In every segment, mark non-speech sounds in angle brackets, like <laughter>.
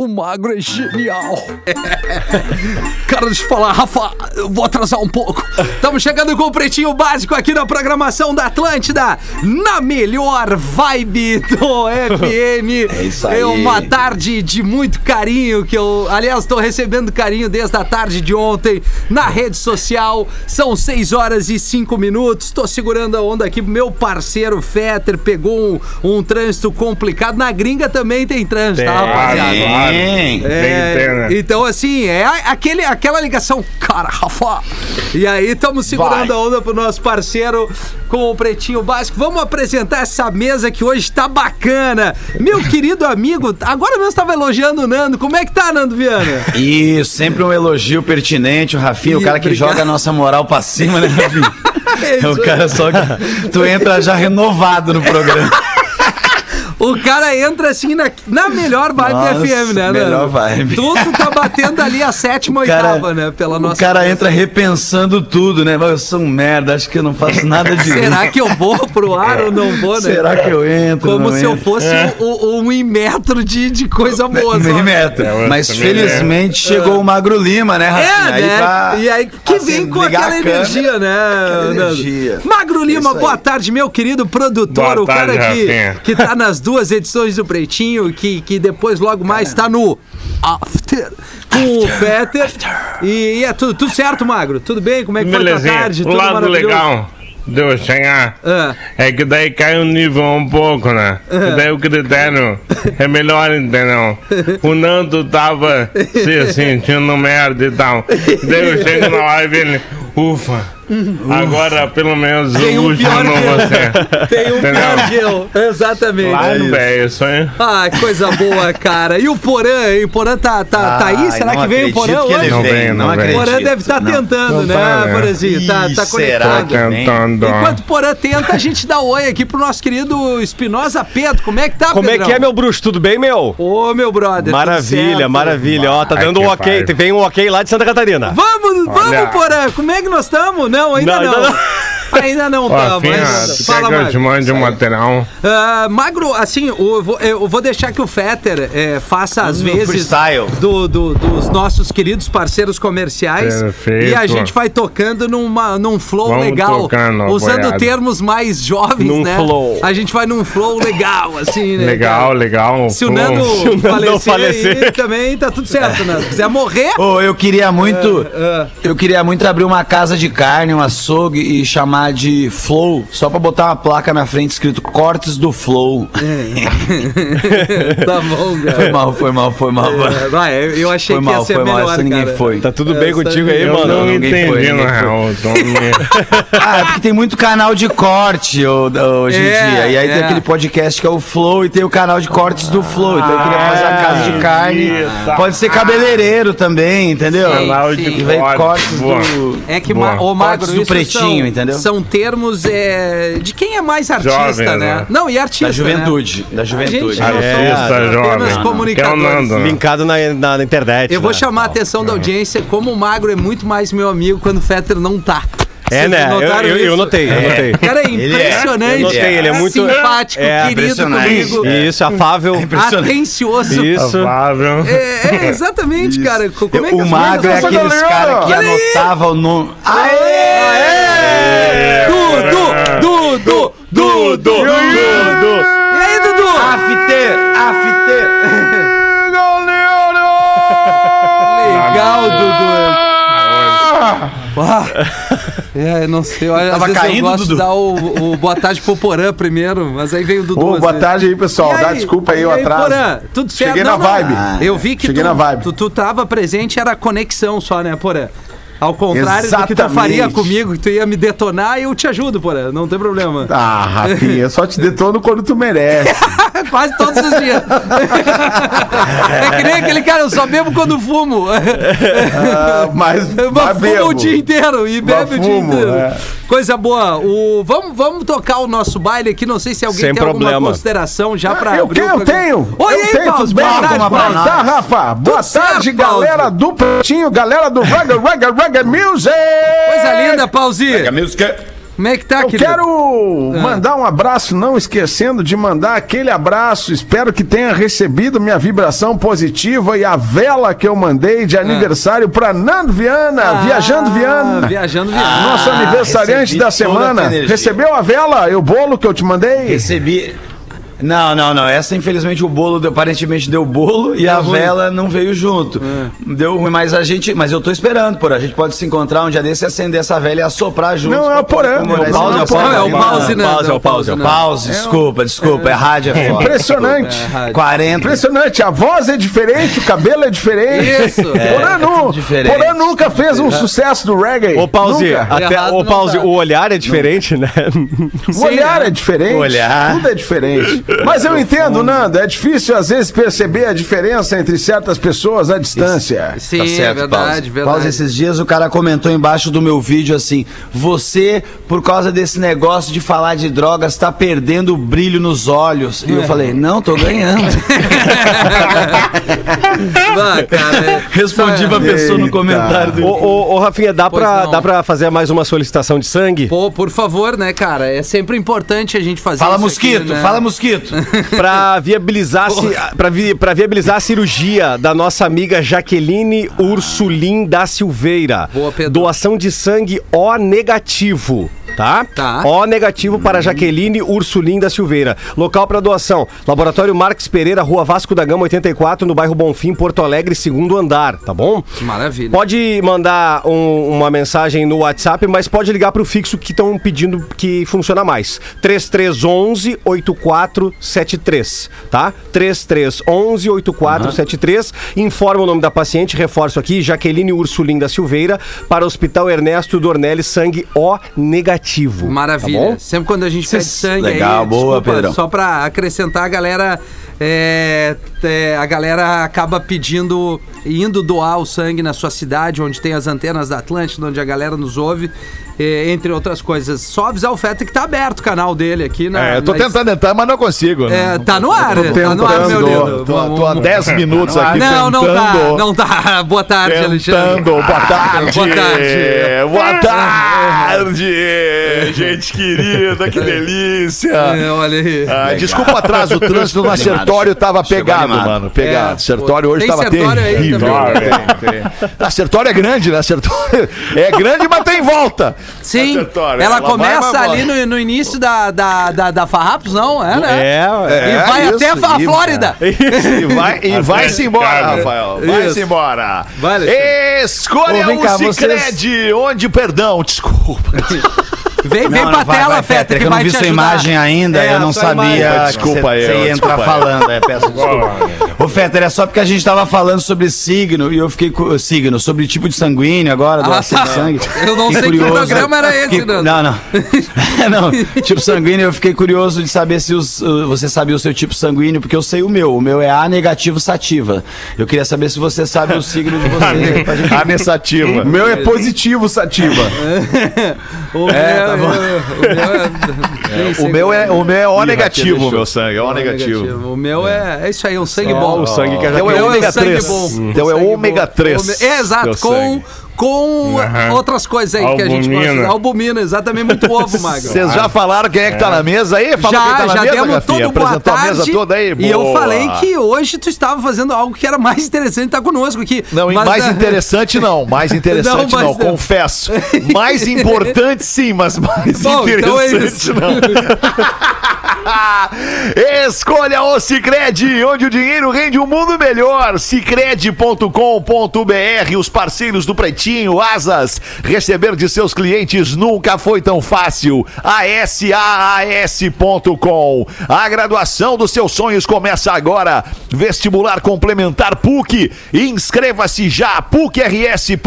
O magro é genial. <laughs> Cara, deixa eu falar, Rafa, eu vou atrasar um pouco. Estamos chegando com o Pretinho Básico aqui na programação da Atlântida, na melhor vibe do <laughs> FM. É isso aí. É uma tarde de muito carinho, que eu, aliás, estou recebendo carinho desde a tarde de ontem na rede social. São 6 horas e 5 minutos. Estou segurando a onda aqui. Meu parceiro Fetter pegou um, um trânsito complicado. Na gringa também tem trânsito, tá, rapaziada? Tem. Tem que ter, né? Então, assim, é aquele, aquela ligação, cara, Rafa. E aí, estamos segurando Vai. a onda pro nosso parceiro com o Pretinho Básico. Vamos apresentar essa mesa que hoje tá bacana. Meu <laughs> querido amigo, agora mesmo estava elogiando o Nando. Como é que tá, Nando Viana? Isso, sempre um elogio pertinente. O Rafinha, o Ih, cara que obrigado. joga a nossa moral pra cima, né, Rafinha? <laughs> É o cara só que tu entra já renovado no programa. <laughs> O cara entra assim na, na melhor vibe Nossa, do FM, né, Nando? melhor vibe. Tu, tu tá batendo ali a <laughs> sétima, O cara, oitava, né? Pela o nossa. cara entra repensando tudo, né? Mas eu sou um merda, acho que eu não faço nada <laughs> direito. Será que eu vou pro ar ou não vou, né? Será que eu entro? Como não se eu entro? fosse o, o, um metro de, de coisa boa. Nem metro. É, Mas felizmente chegou o Magro Lima, né, Rafinha? É, né? pra- e aí que assim, vem com aquela energia, né? Aquela energia. Magro Lima, aí. boa tarde, meu querido produtor, Boa o tarde, cara que, Rafinha. que tá nas duas <laughs> edições do Pretinho, que, que depois logo mais tá no After com o Peter. E, e é tudo, tudo certo, Magro? Tudo bem? Como é que foi a Belezinha. tarde? O Tudo lado maravilhoso? legal de eu chegar Ah. é que daí cai o nível um pouco, né? E daí o critério é melhor, entendeu? <laughs> O Nando tava se <laughs> sentindo merda e tal. Daí eu chego na live e ele, ufa. Agora pelo menos Tem um uso pior que você. <laughs> Tem um Entendeu? pior que eu. Exatamente. Claro, velho, isso aí. Ah, coisa boa, cara. E o Porã, hein? O Porã tá, tá, tá aí? Será não que vem o Porã ele hoje? Não vem, vem, não não vem. O. Porã deve estar Não. tentando, Não né, tá, né? Porãzinho? Tá, tá será conectado. que? Tentando. Enquanto o Porã tenta, a gente dá oi aqui pro nosso querido Espinosa Pedro. Como é que tá, Como é que é, meu bruxo? Tudo bem, meu? Ô, meu brother. Maravilha, maravilha. Ó, tá dando um ok. Vem um ok lá de Santa Catarina. Vamos, vamos. Porã. Como é que nós estamos? Não, ainda Não, não. ainda Ainda não Ó, ainda não. tu quer Fala, que eu te Magro. mande um material? Ah, Magro, assim, eu vou, eu vou deixar que o Fetter eh, faça às No vezes do, do- dos nossos queridos parceiros comerciais Perfeito. e a gente vai tocando numa, num flow Vamos legal, tocando, usando apoiado. termos mais jovens, Num né? flow. A gente vai num flow legal, assim, né? Legal, legal. Se o. Nando, <laughs> Se o Nando falecer, falecer. aí, também tá tudo certo, né? Se quiser morrer, Ô, eu queria muito. É, Eu queria muito abrir uma casa de carne, um açougue e chamar de Flow, só pra botar uma placa na frente escrito Cortes do Flow. <laughs> tá bom, <laughs> Foi cara. mal, foi mal, foi mal. É, vai, eu achei Foi que ia mal, ser foi mal, melhor, essa ninguém cara. foi. Tá tudo bem Essa contigo aí, mano? não ninguém entendi, foi, ninguém. Tô me- Ah, é porque tem muito canal de corte hoje em É, dia. E aí é. tem aquele podcast que é o Flow e tem o canal de cortes do Flow. Então eu queria fazer a casa de carne. Pode ser cabeleireiro também, entendeu? Canal sim. de E vem cortes, cortes boa. do. É que, ma, ô, Magro, Cortes do pretinho, são, entendeu? São termos é, de quem é mais artista, Jovem, né? né? Não, e artista, Da juventude. Da Né? juventude. gente, É, somos Artista jovem. É o comunicadores. Nando, né? Linkado na, na, na internet. Eu vou né? chamar a atenção da audiência, como o Magro é muito mais meu amigo quando o Fetter não tá. É, Vocês né? Eu, eu, eu isso? notei, eu notei. Cara, é Ele é. impressionante. Eu notei, ele é muito- simpático, É, querido impressionante. comigo. Isso, afável. Impressionante. Atencioso. Isso. Afável. É, é, exatamente, cara. Como é que o magro é aqueles caras que Olha aí. anotava o nome. É, Dudu, Dudu, Dudu, Dudu. E aí, Dudu? After, after. Legal, Dudu. Ah, é, não sei. eu- Às Tava vezes eu caindo, gosto Dudu. de dar o, o boa tarde pro Porã primeiro, mas aí veio o Dudu. Ô, às boa vezes. tarde aí, pessoal. E Dá aí? desculpa aí E o atraso. Porã, tudo certo? Cheguei Não, na não. vibe. Eu vi que Cheguei tu, na vibe. Tu, tu tava presente, era conexão só, né, Porã? Ao contrário do que tu Exatamente. faria comigo, que tu ia me detonar, eu te ajudo, Porã. Não tem problema. Ah, Rafinha, eu só te detono quando tu merece. <laughs> Quase todos os dias. é que nem aquele cara, eu só bebo quando fumo. Ah, mas <laughs> Mas mas fuma o dia inteiro e bebe o dia inteiro. é. Coisa boa. O, vamos, vamos tocar o nosso baile aqui. Não sei se alguém Sem tem alguma problema. consideração já pra Eu, abrir que, o eu tenho! Oi, eu aí, tenho, Paulo. tudo bem? Boa tarde, Paulo. tá, Rafa? Boa certo, tarde, Paulo. galera do Pretinho, galera do Reggae, Reggae, Reggae Music! Coisa linda, Pauzi. Como é que tá, Eu querido? quero mandar um abraço, não esquecendo de mandar aquele abraço. Espero que tenha recebido minha vibração positiva e a vela que eu mandei de aniversário pra Nando Viana, Ah, Viajando Viana. Viajando Viana. Nosso aniversariante recebi da a semana. Recebeu a vela e o bolo que eu te mandei? Recebi. Não, não, não. Essa, infelizmente, o bolo deu- aparentemente deu bolo e a vela não veio junto. Deu ruim, mas a gente. Mas eu tô esperando, por. A gente pode se encontrar um dia desse e acender essa vela e assoprar junto. Não, é o Porã. É o É o pause, é o Não, pause. é o pause, né? Pause, é o Não, pause, é o não. Pause, desculpa, desculpa. É rádio, é foda. Impressionante. É, rádio. 40. Impressionante, a voz é diferente, o cabelo é diferente. Isso. Porã, nu- tudo diferente. Porã nunca fez um sucesso do reggae. Ô, Pause, Nunca. até, ô, não Pause, o olhar é diferente, né? O olhar é diferente. O olhar. Tudo é diferente. Mas eu entendo, Nando, é difícil às vezes perceber a diferença entre certas pessoas à distância. Sim, Tá é certo, verdade, Pause. verdade. Pause, esses dias o cara comentou embaixo do meu vídeo assim: Você, por causa desse negócio de falar de drogas, tá perdendo o brilho nos olhos. É. E eu falei: Não, tô ganhando. <laughs> Cara, é- Respondi pra pessoa no comentário do Ô, ô, ô, Rafinha, dá Pois pra, não. dá pra fazer mais uma solicitação de sangue? Pô, por favor, né, cara? É sempre importante a gente fazer Fala isso mosquito, aqui, né? fala mosquito. Pra viabilizar, pra, vi- pra viabilizar a cirurgia da nossa amiga Jaqueline Ursulim da Silveira. Boa, Pedro. Doação de sangue O negativo. Tá? Tá. O negativo para Jaqueline Ursulim da Silveira. Local para doação: Laboratório Marques Pereira, Rua Vasco da Gama 84, no bairro Bonfim, Porto Alegre, segundo andar, tá bom? Maravilha. Pode mandar um- uma mensagem no WhatsApp, mas pode ligar para o fixo que estão pedindo que funciona mais. 3311 8473, tá? 3311 8473. Informa o nome da paciente, reforço aqui, Jaqueline Ursulim da Silveira, para o Hospital Ernesto Dornelles, sangue O negativo. Maravilha. Tá bom? Sempre quando a gente pede sangue Legal, aí, boa, desculpa, Pedrão. só pra acrescentar, a galera é, é, a galera acaba pedindo, indo doar o sangue na sua cidade, onde tem as antenas da Atlântida, onde a galera nos ouve, é, entre outras coisas. Só avisar o Feta que tá aberto o canal dele aqui na. É, eu tô na- tentando entrar, mas não consigo. né? É, tá no ar, Tô tá no ar, meu tentando. lindo. Tô, tô há 10 minutos aqui Não, não tá, tentando. não tá. Boa tarde, Alexandre. Tentando. Boa tarde. Boa tarde. Boa tarde. Gente querida, que delícia. É, olha aí. Ah, desculpa o atraso, o trânsito no Sertório tava pegado, mano. Pegado. É, Sertório pô, hoje tava Sertório aí terrível. também? Tem, tem. A Sertório é grande, né? Sertório é grande, mas tem volta. Sim, A Sertório, ela, ela começa vai, ali no, no início da, da, da, da Farrapos, não? É, né? É, E É, vai isso, até a e- Flórida. <laughs> E vai, e vai-se embora. Rafael. Vai-se embora. Vai. Escolha Ô, um cá, Cicred, onde, perdão, desculpa. <laughs> Vem, vem Não, pra não, vai, tela, vai, Feta, Fetter, que que eu não vi sua ajudar. imagem ainda, É, eu não imagem. sabia que Desculpa você, aí, você ia ó, entrar aí. falando, é, peço desculpa. Ô, Fetter, é só porque a gente tava falando sobre signo e eu fiquei cu- signo, sobre tipo de sanguíneo agora, Ah, doação tá. de sangue. Eu não Fiquei sei que programa era esse, Fiquei-. Não, não. <laughs> não. Tipo sanguíneo, eu fiquei curioso de saber se os- uh, você sabia o seu tipo sanguíneo, porque eu sei o meu. O meu é A negativo sativa. Eu queria saber se você sabe o signo de <laughs> vocês. pra gente- A Nessativa. O meu é positivo, Sativa. <laughs> O É, tá bom. o meu é... <laughs> nem sei O meu é, o meu é O negativo, o meu sangue. É O negativo. O meu é, é isso aí, é um sangue bom. o sangue que a Então é ômega sangue 3. bom. Então é ômega bom. 3. Ôme- É, exato, com. Com Aham. outras coisas aí que a gente Albumina. gosta. Albumina, exatamente, muito ovo, <laughs> Magro. Vocês já falaram quem é que tá na mesa aí? Fala quem já, tá na já mesa, demos Rafinha. todo boa tarde. mesa toda aí? E eu falei que hoje tu estava fazendo algo que era mais interessante estar conosco aqui. Não, Mas, mais né, interessante não, mais <laughs> interessante Não, não, mas não. confesso. <laughs> Mais importante sim, mas mais Bom, então é interessante isso. não. Escolha o Cicred, onde o dinheiro rende um mundo melhor. Cicred.com.br, os parceiros do Pretinho, Asas. Receber de seus clientes nunca foi tão fácil. ASAAS.com. A graduação dos seus sonhos começa agora. Vestibular complementar PUC. Inscreva-se já, pucrs.br.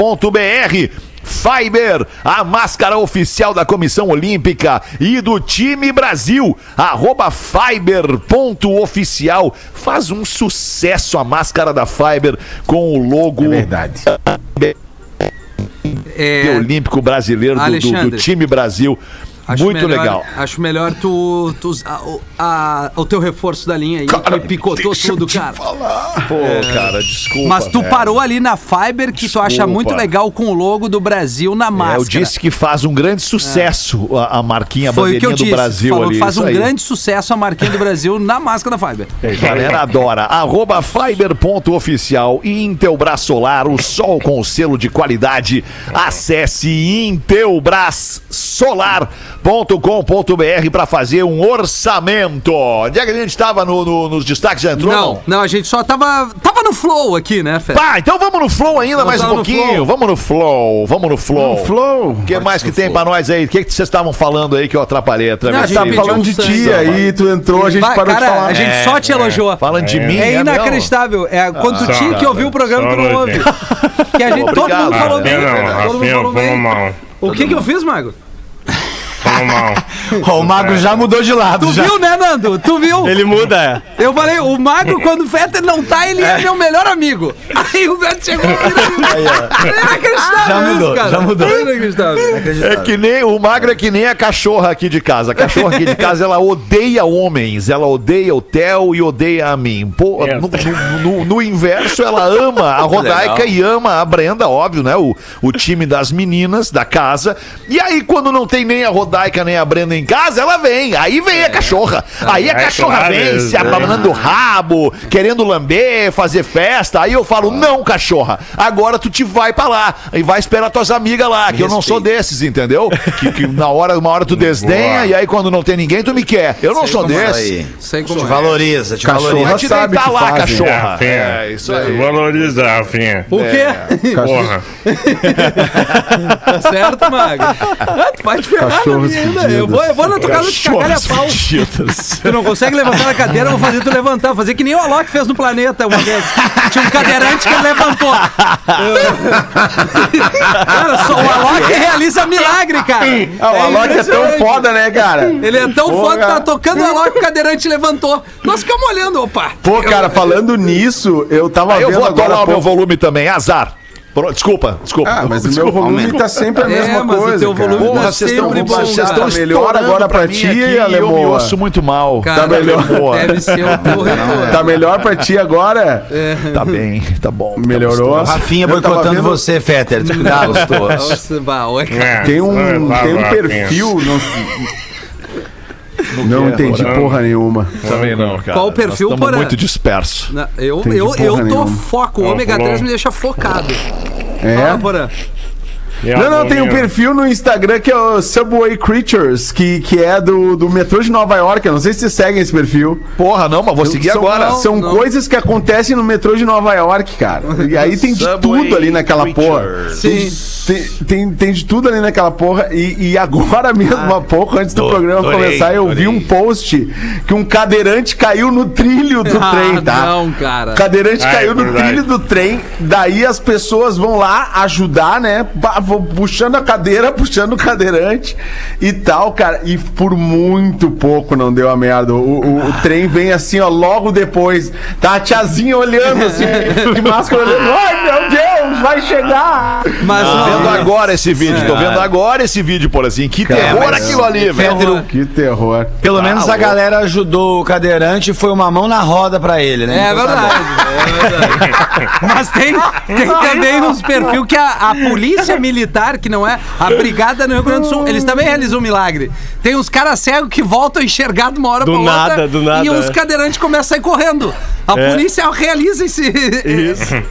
Fiber, a máscara oficial da Comissão Olímpica e do time Brasil, arroba Fiber.oficial. Faz um sucesso a máscara da Fiber com o logo. Verdade. É. Olímpico Brasileiro do- do, do time Brasil. Acho Muito melhor- legal. Acho melhor tu. tu a- o- a- o teu reforço da linha aí, que picotou tudo, cara. Pô, cara, desculpa. Mas tu velho. parou ali na Fiber, que tu acha Desculpa. muito legal com o logo do Brasil na É, máscara. eu disse que faz um grande sucesso a, a marquinha, a Foi o que bandeirinha eu do disse. Brasil Falou ali. faz um aí. grande sucesso a marquinha do Brasil na máscara da Fiber. A galera adora. Arroba Fiber.oficial e Intelbras Solar, o sol com o selo de qualidade. Acesse intelbrassolar.com.br para fazer um orçamento. Onde é que a gente estava no, no- nos destaques? Já entrou? Não, não, a gente só tava. Tava no flow aqui, né, Fé? Pá, então vamos no flow ainda Vamos mais um no pouquinho. flow. Vamos no flow, vamos no flow. Um flow. O que mais que tem pra nós aí? O que que vocês estavam falando aí que eu atrapalhei? Não, a gente Tá pediu falando de ti aí, tu entrou, a gente Vai, parou cara, de falar. a gente só te elogiou. Falando de mim, É mesmo? inacreditável. É quando tu só, tinha que ouvir o programa, tu não ouve. Que a gente, todo mundo falou bem. Todo mundo Rafinha, falou bem. mal. O que que eu fiz, Mago? <laughs> <laughs> Ó, o Mago já mudou de lado. Tu já. viu, né, Nando? Tu viu? Ele muda, é. Eu falei, o Magro, quando o Fetter não tá, ele é, meu melhor amigo. Aí o Fetter chegou e É inacreditável Já mudou, isso, cara. já mudou. É. É que nem o magro é que nem a cachorra aqui de casa. A cachorra aqui de casa ela odeia homens, ela odeia o Theo e odeia a mim. Pô, É. no, no- no- no inverso ela ama a Rodaica e ama a Brenda, óbvio, né? O, o time das meninas da casa. E aí quando não tem nem a Rodaica nem a Brenda em casa, ela vem. Aí vem a cachorra. Aí a É cachorra claro, vem se é. abanando o rabo, querendo lamber, fazer festa. Aí eu falo: "Não, cachorra. Agora tu te vai pra lá e vai esperar tuas amigas lá, que eu não sou desses, entendeu? Que, que na hora, uma hora tu <laughs> desdenha Boa. e aí quando não tem ninguém tu me quer. Eu não sou Como é desse. aí. Sei como Te é. valoriza, te Cachorro. valoriza. Te sabe deitar que lá, fazem. cachorra. Rafinha. É, isso aí. Valoriza, Rafinha. O quê? Porra. <laughs> Tá certo, Magro? Ah, <laughs> tu vai te ferrar Cachorros ainda. Eu vou, eu vou na tua casa Cachorros pau. fedidos. Tu não consegue levantar a cadeira, eu vou fazer tu levantar. Vou fazer que nem o Alok fez no planeta uma vez. Tinha um cadeirante que levantou. Cara, só o Alok realiza milagre, cara. Ah, o Alok é tão impressionante. foda, né, cara? Ele é tão Porra. foda que tá tocando o Alok, o cadeirante levantou. Nós ficamos olhando, opa. Pô, cara, falando nisso, eu tava Aí eu vendo vou agora... atolar o meu volume também, azar. Pro- Desculpa, desculpa. Ah, mas o meu Desculpa. volume tá sempre a É, mesma mas o coisa, teu cara. volume Porra, tá vocês estão sempre bom, vocês estão Tá melhor agora pra mim ti, aqui, e Eu me Alemoa. ouço muito mal. Cara, Tá melhor. Deve ser o teu retorno. Tá melhor pra ti agora? Tá bem, tá bom. tá Melhorou? gostoso. Rafinha boicotando vendo- você, Fetter. Cuidado. É, Tem um, tem um perfil... Não, não entendi porra nenhuma. Também não, cara. Qual o perfil, Nós muito disperso. Não, Eu, Entendi eu, porra eu tô nenhuma. foco. O ômega falou. 3 me deixa focado. É? Fala, Porã. A Não, não, tem um perfil no Instagram que é o Subway Creatures, que, que é do, do metrô de Nova York. Eu não sei se vocês seguem esse perfil. Porra, não, mas vou seguir São- agora. São Não. coisas que acontecem no metrô de Nova York, cara. E aí <laughs> tem de Subway tudo ali naquela porra. Creatures. Sim. Tem, tem, tem de tudo ali naquela porra. E, e agora <laughs> mesmo, há pouco, antes do do- programa adorei, começar, eu vi adorei. um post que um cadeirante caiu no trilho do <laughs> Ah, trem, tá? não, cara. O cadeirante Ah, é caiu no verdade. trilho do trem, daí as pessoas vão lá ajudar, né? Puxando a cadeira, <laughs> puxando o cadeirante e tal, cara. E por muito pouco não deu a merda. O, o- o trem vem assim, ó, logo depois. Tá a tiazinha olhando assim, de máscara olhando. <laughs> Ai, meu Deus, vai chegar! Mas, Tô ó, vendo agora esse vídeo, tô vendo agora esse vídeo, por assim. Que terror mas- aquilo ali, velho. Fetter, Que terror. Pelo Tá menos a louco. galera ajudou o cadeirante e foi uma mão na roda pra ele, né? É Então tá verdade, é verdade. <laughs> Mas tem, tem também uns perfil que a, a polícia militar, que não é a brigada no Rio Grande do Sul, eles também realizam um milagre. Tem uns caras cegos que voltam a enxergar de uma hora Do pra outra. nada, do nada, E os é. cadeirantes começam a sair correndo. A É. polícia realiza esse. Isso. <laughs>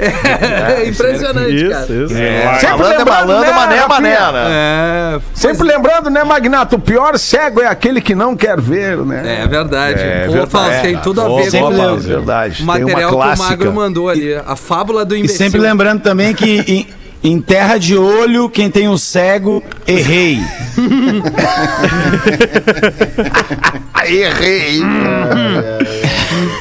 É, impressionante, cara. Isso, isso. É, Sempre é lembrando, né, mané é mané, né? É, Sempre lembrando, né, Magnato? O pior cego é aquele que não quer ver, né? é verdade. É Pô, verdade. Fausto, tem tudo a ver com o verdade. material Tem que o Magro mandou ali. A fábula do E imbecil. sempre lembrando também que <laughs> em, terra de olho, quem tem o cego, errei. <laughs> Errei.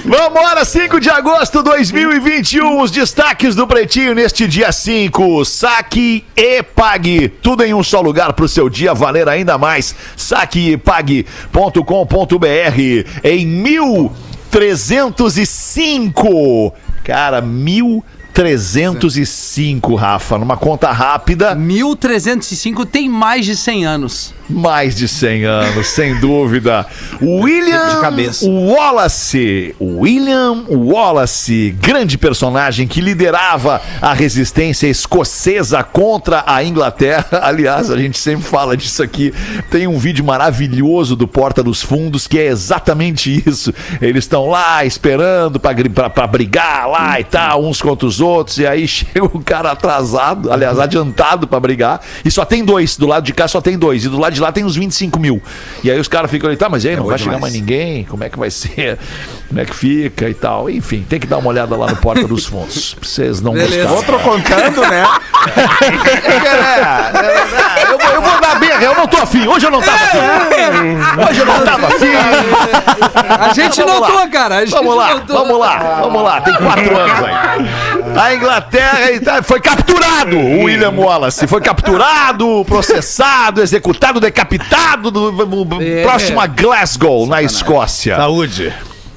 Vambora, 5 de agosto de 2021, os destaques do Pretinho neste dia 5. Saque e pague. Tudo em um só lugar para o seu dia valer ainda mais. Saqueepague.com.br em 1305. Cara, 1305. 1305, Rafa. Numa conta rápida, 1305 tem mais de 100 anos. mais de 100 anos, sem dúvida. William De cabeça. Wallace. William Wallace, grande personagem que liderava a resistência escocesa contra a Inglaterra. <laughs> Aliás, a gente sempre fala disso aqui. Tem um vídeo maravilhoso do Porta dos Fundos que é exatamente isso. Eles estão lá esperando para brigar lá e tal, uns contra os outros. E aí <laughs> chega um cara atrasado, aliás, adiantado para brigar. E só tem dois. Do lado de cá só tem dois. E do lado de lá tem uns 25 mil. E aí os caras ficam ali, tá, mas aí não bom vai chegar demais. mais ninguém. Como é que vai <laughs> ser? Como é que fica e tal. Enfim, tem que dar uma olhada lá no Porta dos Fundos. Pra vocês não Beleza. gostarem. Outro contando, né? <laughs> É, eu, vou- eu vou dar berra, eu não tô afim. Hoje eu não tava afim. Hoje eu não tava afim. A gente lá. notou, cara. A gente Vamos lá, notou. vamos lá, vamos lá. Tem quatro anos aí. A Inglaterra tá- foi capturado. O William Wallace foi capturado, processado, executado, decapitado, do, É. próximo a Glasgow, na Escócia. Saúde.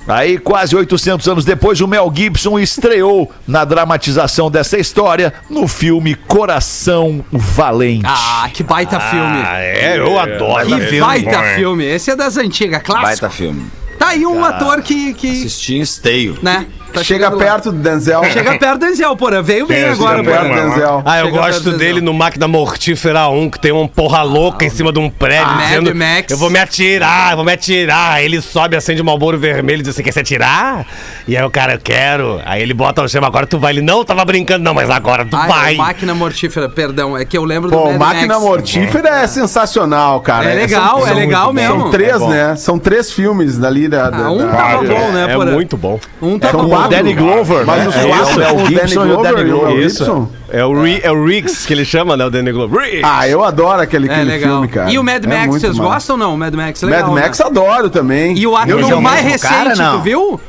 Aí, quase 800 anos depois, o Mel Gibson estreou na dramatização dessa história no filme Coração Valente. Ah, que baita filme. Ah, é, eu adoro. Que filme. baita filme. Esse é das antigas, clássico. Baita filme. Tá aí um ator que, que Assisti em esteio. né? Tá Chega perto do Denzel. <laughs> Chega perto do Denzel, porra. Veio bem agora, porra. Denzel. Ah, eu Chega gosto perto dele no Máquina Mortífera 1, que tem um porra louca em cima de um prédio Ah, dizendo Mad Max. eu vou me atirar, eu vou me atirar. Aí ele sobe, acende o Malboro vermelho e diz, você quer se atirar? E aí o cara, eu quero. Aí ele bota o chama, agora tu vai. Ele, não, tava brincando, não, mas agora tu Ah, é vai. Máquina Mortífera, perdão. É que eu lembro do Pô, Mad Máquina Max. Mortífera é sensacional, cara. É legal, São- é legal mesmo. São três, É né? São três filmes dali da. da- Ah, um da- tava bom, né, É muito bom. Um tava bom. Quatro. Danny Glover, Mas né? os É quatro, é o o Danny Gibson e o Glover Danny o Glover. Isso. Gibson. É o, Ri- é o Riggs que ele chama, né? O Danny Glover. Riggs. Ah, eu adoro aquele, É aquele legal. filme, cara. E o Mad É Max, vocês massa. gostam ou não? O Mad Max é legal, Mad Max né? adoro também. E o, o mais cara, recente, não. tu viu?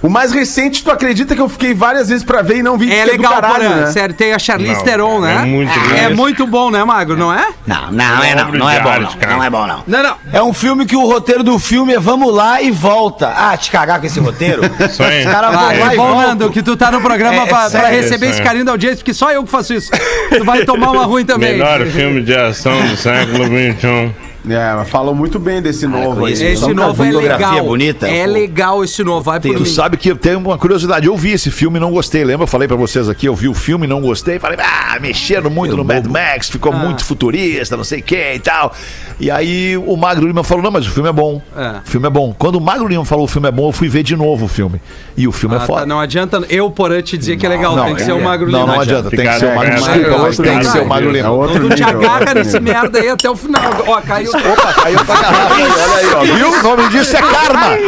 O mais recente, tu acredita que eu fiquei várias vezes pra ver e não vi É que do legal, caralho, porra. né? Sério, tem a Charlize Não, Theron, cara, né? é muito bom. É muito bom, né, Magro? Não é? Não, não, é não. Não é bom, não. Não é bom, não. Não, não. É um filme que o roteiro do filme é vamos lá e volta. Ah, te cagar com esse roteiro? <laughs> Isso aí. Os caras vão lá é e bom. Nando, que tu tá no programa É, pra, é pra receber esse é. carinho da audiência, porque só eu que faço isso. Tu vai tomar uma ruim também. Melhor filme de ação do século XXI. É, mas falam muito bem desse novo aí. Esse Só novo é fotografia legal. bonita, é pô. legal esse novo, vai por Tu sabe que eu tenho uma curiosidade. Eu vi esse filme e não gostei. Lembra? Eu falei pra vocês aqui, eu vi o filme e não gostei. Falei, ah, mexeram muito no Mad Max, ficou muito futurista, não sei o que e tal. E aí o Magro Lima falou: não, mas o filme é bom. É. O filme é bom. Quando o Magro Lima falou o filme é bom, eu fui ver de novo o filme. E o filme Ah, é foda. tá, não adianta eu, porém, te dizer que é legal. tem que ser o Magro Não, Lima. não adianta. Tem que ser o Magro Obrigado, Desculpa, tem que ser o Magro É Lima. Então tu te agarra nesse merda aí até o final. Ó, caiu. Opa, caiu pra aí, olha aí, ó. Viu? Nome disso é karma.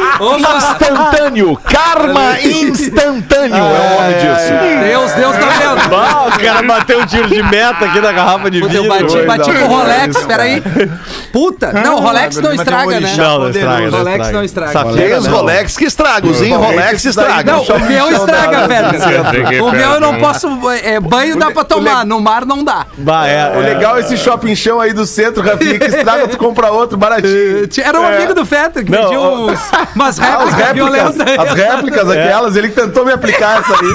Instantâneo. Karma instantâneo é o nome disso. Deus, Deus tá vendo. Ah, o cara bateu um tiro de meta aqui na garrafa de Puta, eu vidro. bati, Coisa bati com o Rolex, isso, peraí. Puta, não, o Rolex não estraga, né? Não, não estraga, O Rolex não estraga. Safira, Tem os. Rolex que estragam, os em Rolex estragam. Não, o meu estraga, velho. O meu eu não posso. É, banho dá pra tomar, no mar não dá. Bah, é, O é. legal é esse shopping chão aí do centro, Rafinha, que estraga, tu compra outro baratinho. <laughs> Era um amigo do Fetter que Não, ó. uns, umas Ah, <laughs> as réplicas réplicas, violentas. as réplicas <laughs> aquelas, ele tentou me aplicar essa aí.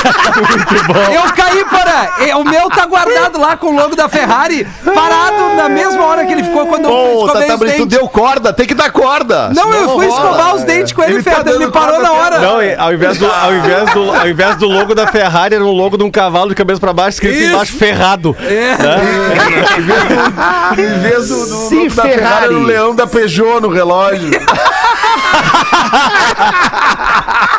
<laughs> Eu caí para. O meu tá guardado lá com o logo da Ferrari, parado na mesma hora que ele ficou quando eu Pô, escovei tá, os tu dentes. deu corda, tem que dar corda. Não, eu fui rola. escovar os dentes com ele, Ele tá. Ele parou na hora. Não, ao invés, do, ao, invés do, ao invés do logo da Ferrari, era um logo de um cavalo de cabeça pra baixo, escrito Isso. embaixo ferrado. É. Em vez do, do, Se do da Ferrari, Ferrari. era o leão da Peugeot no relógio. <laughs>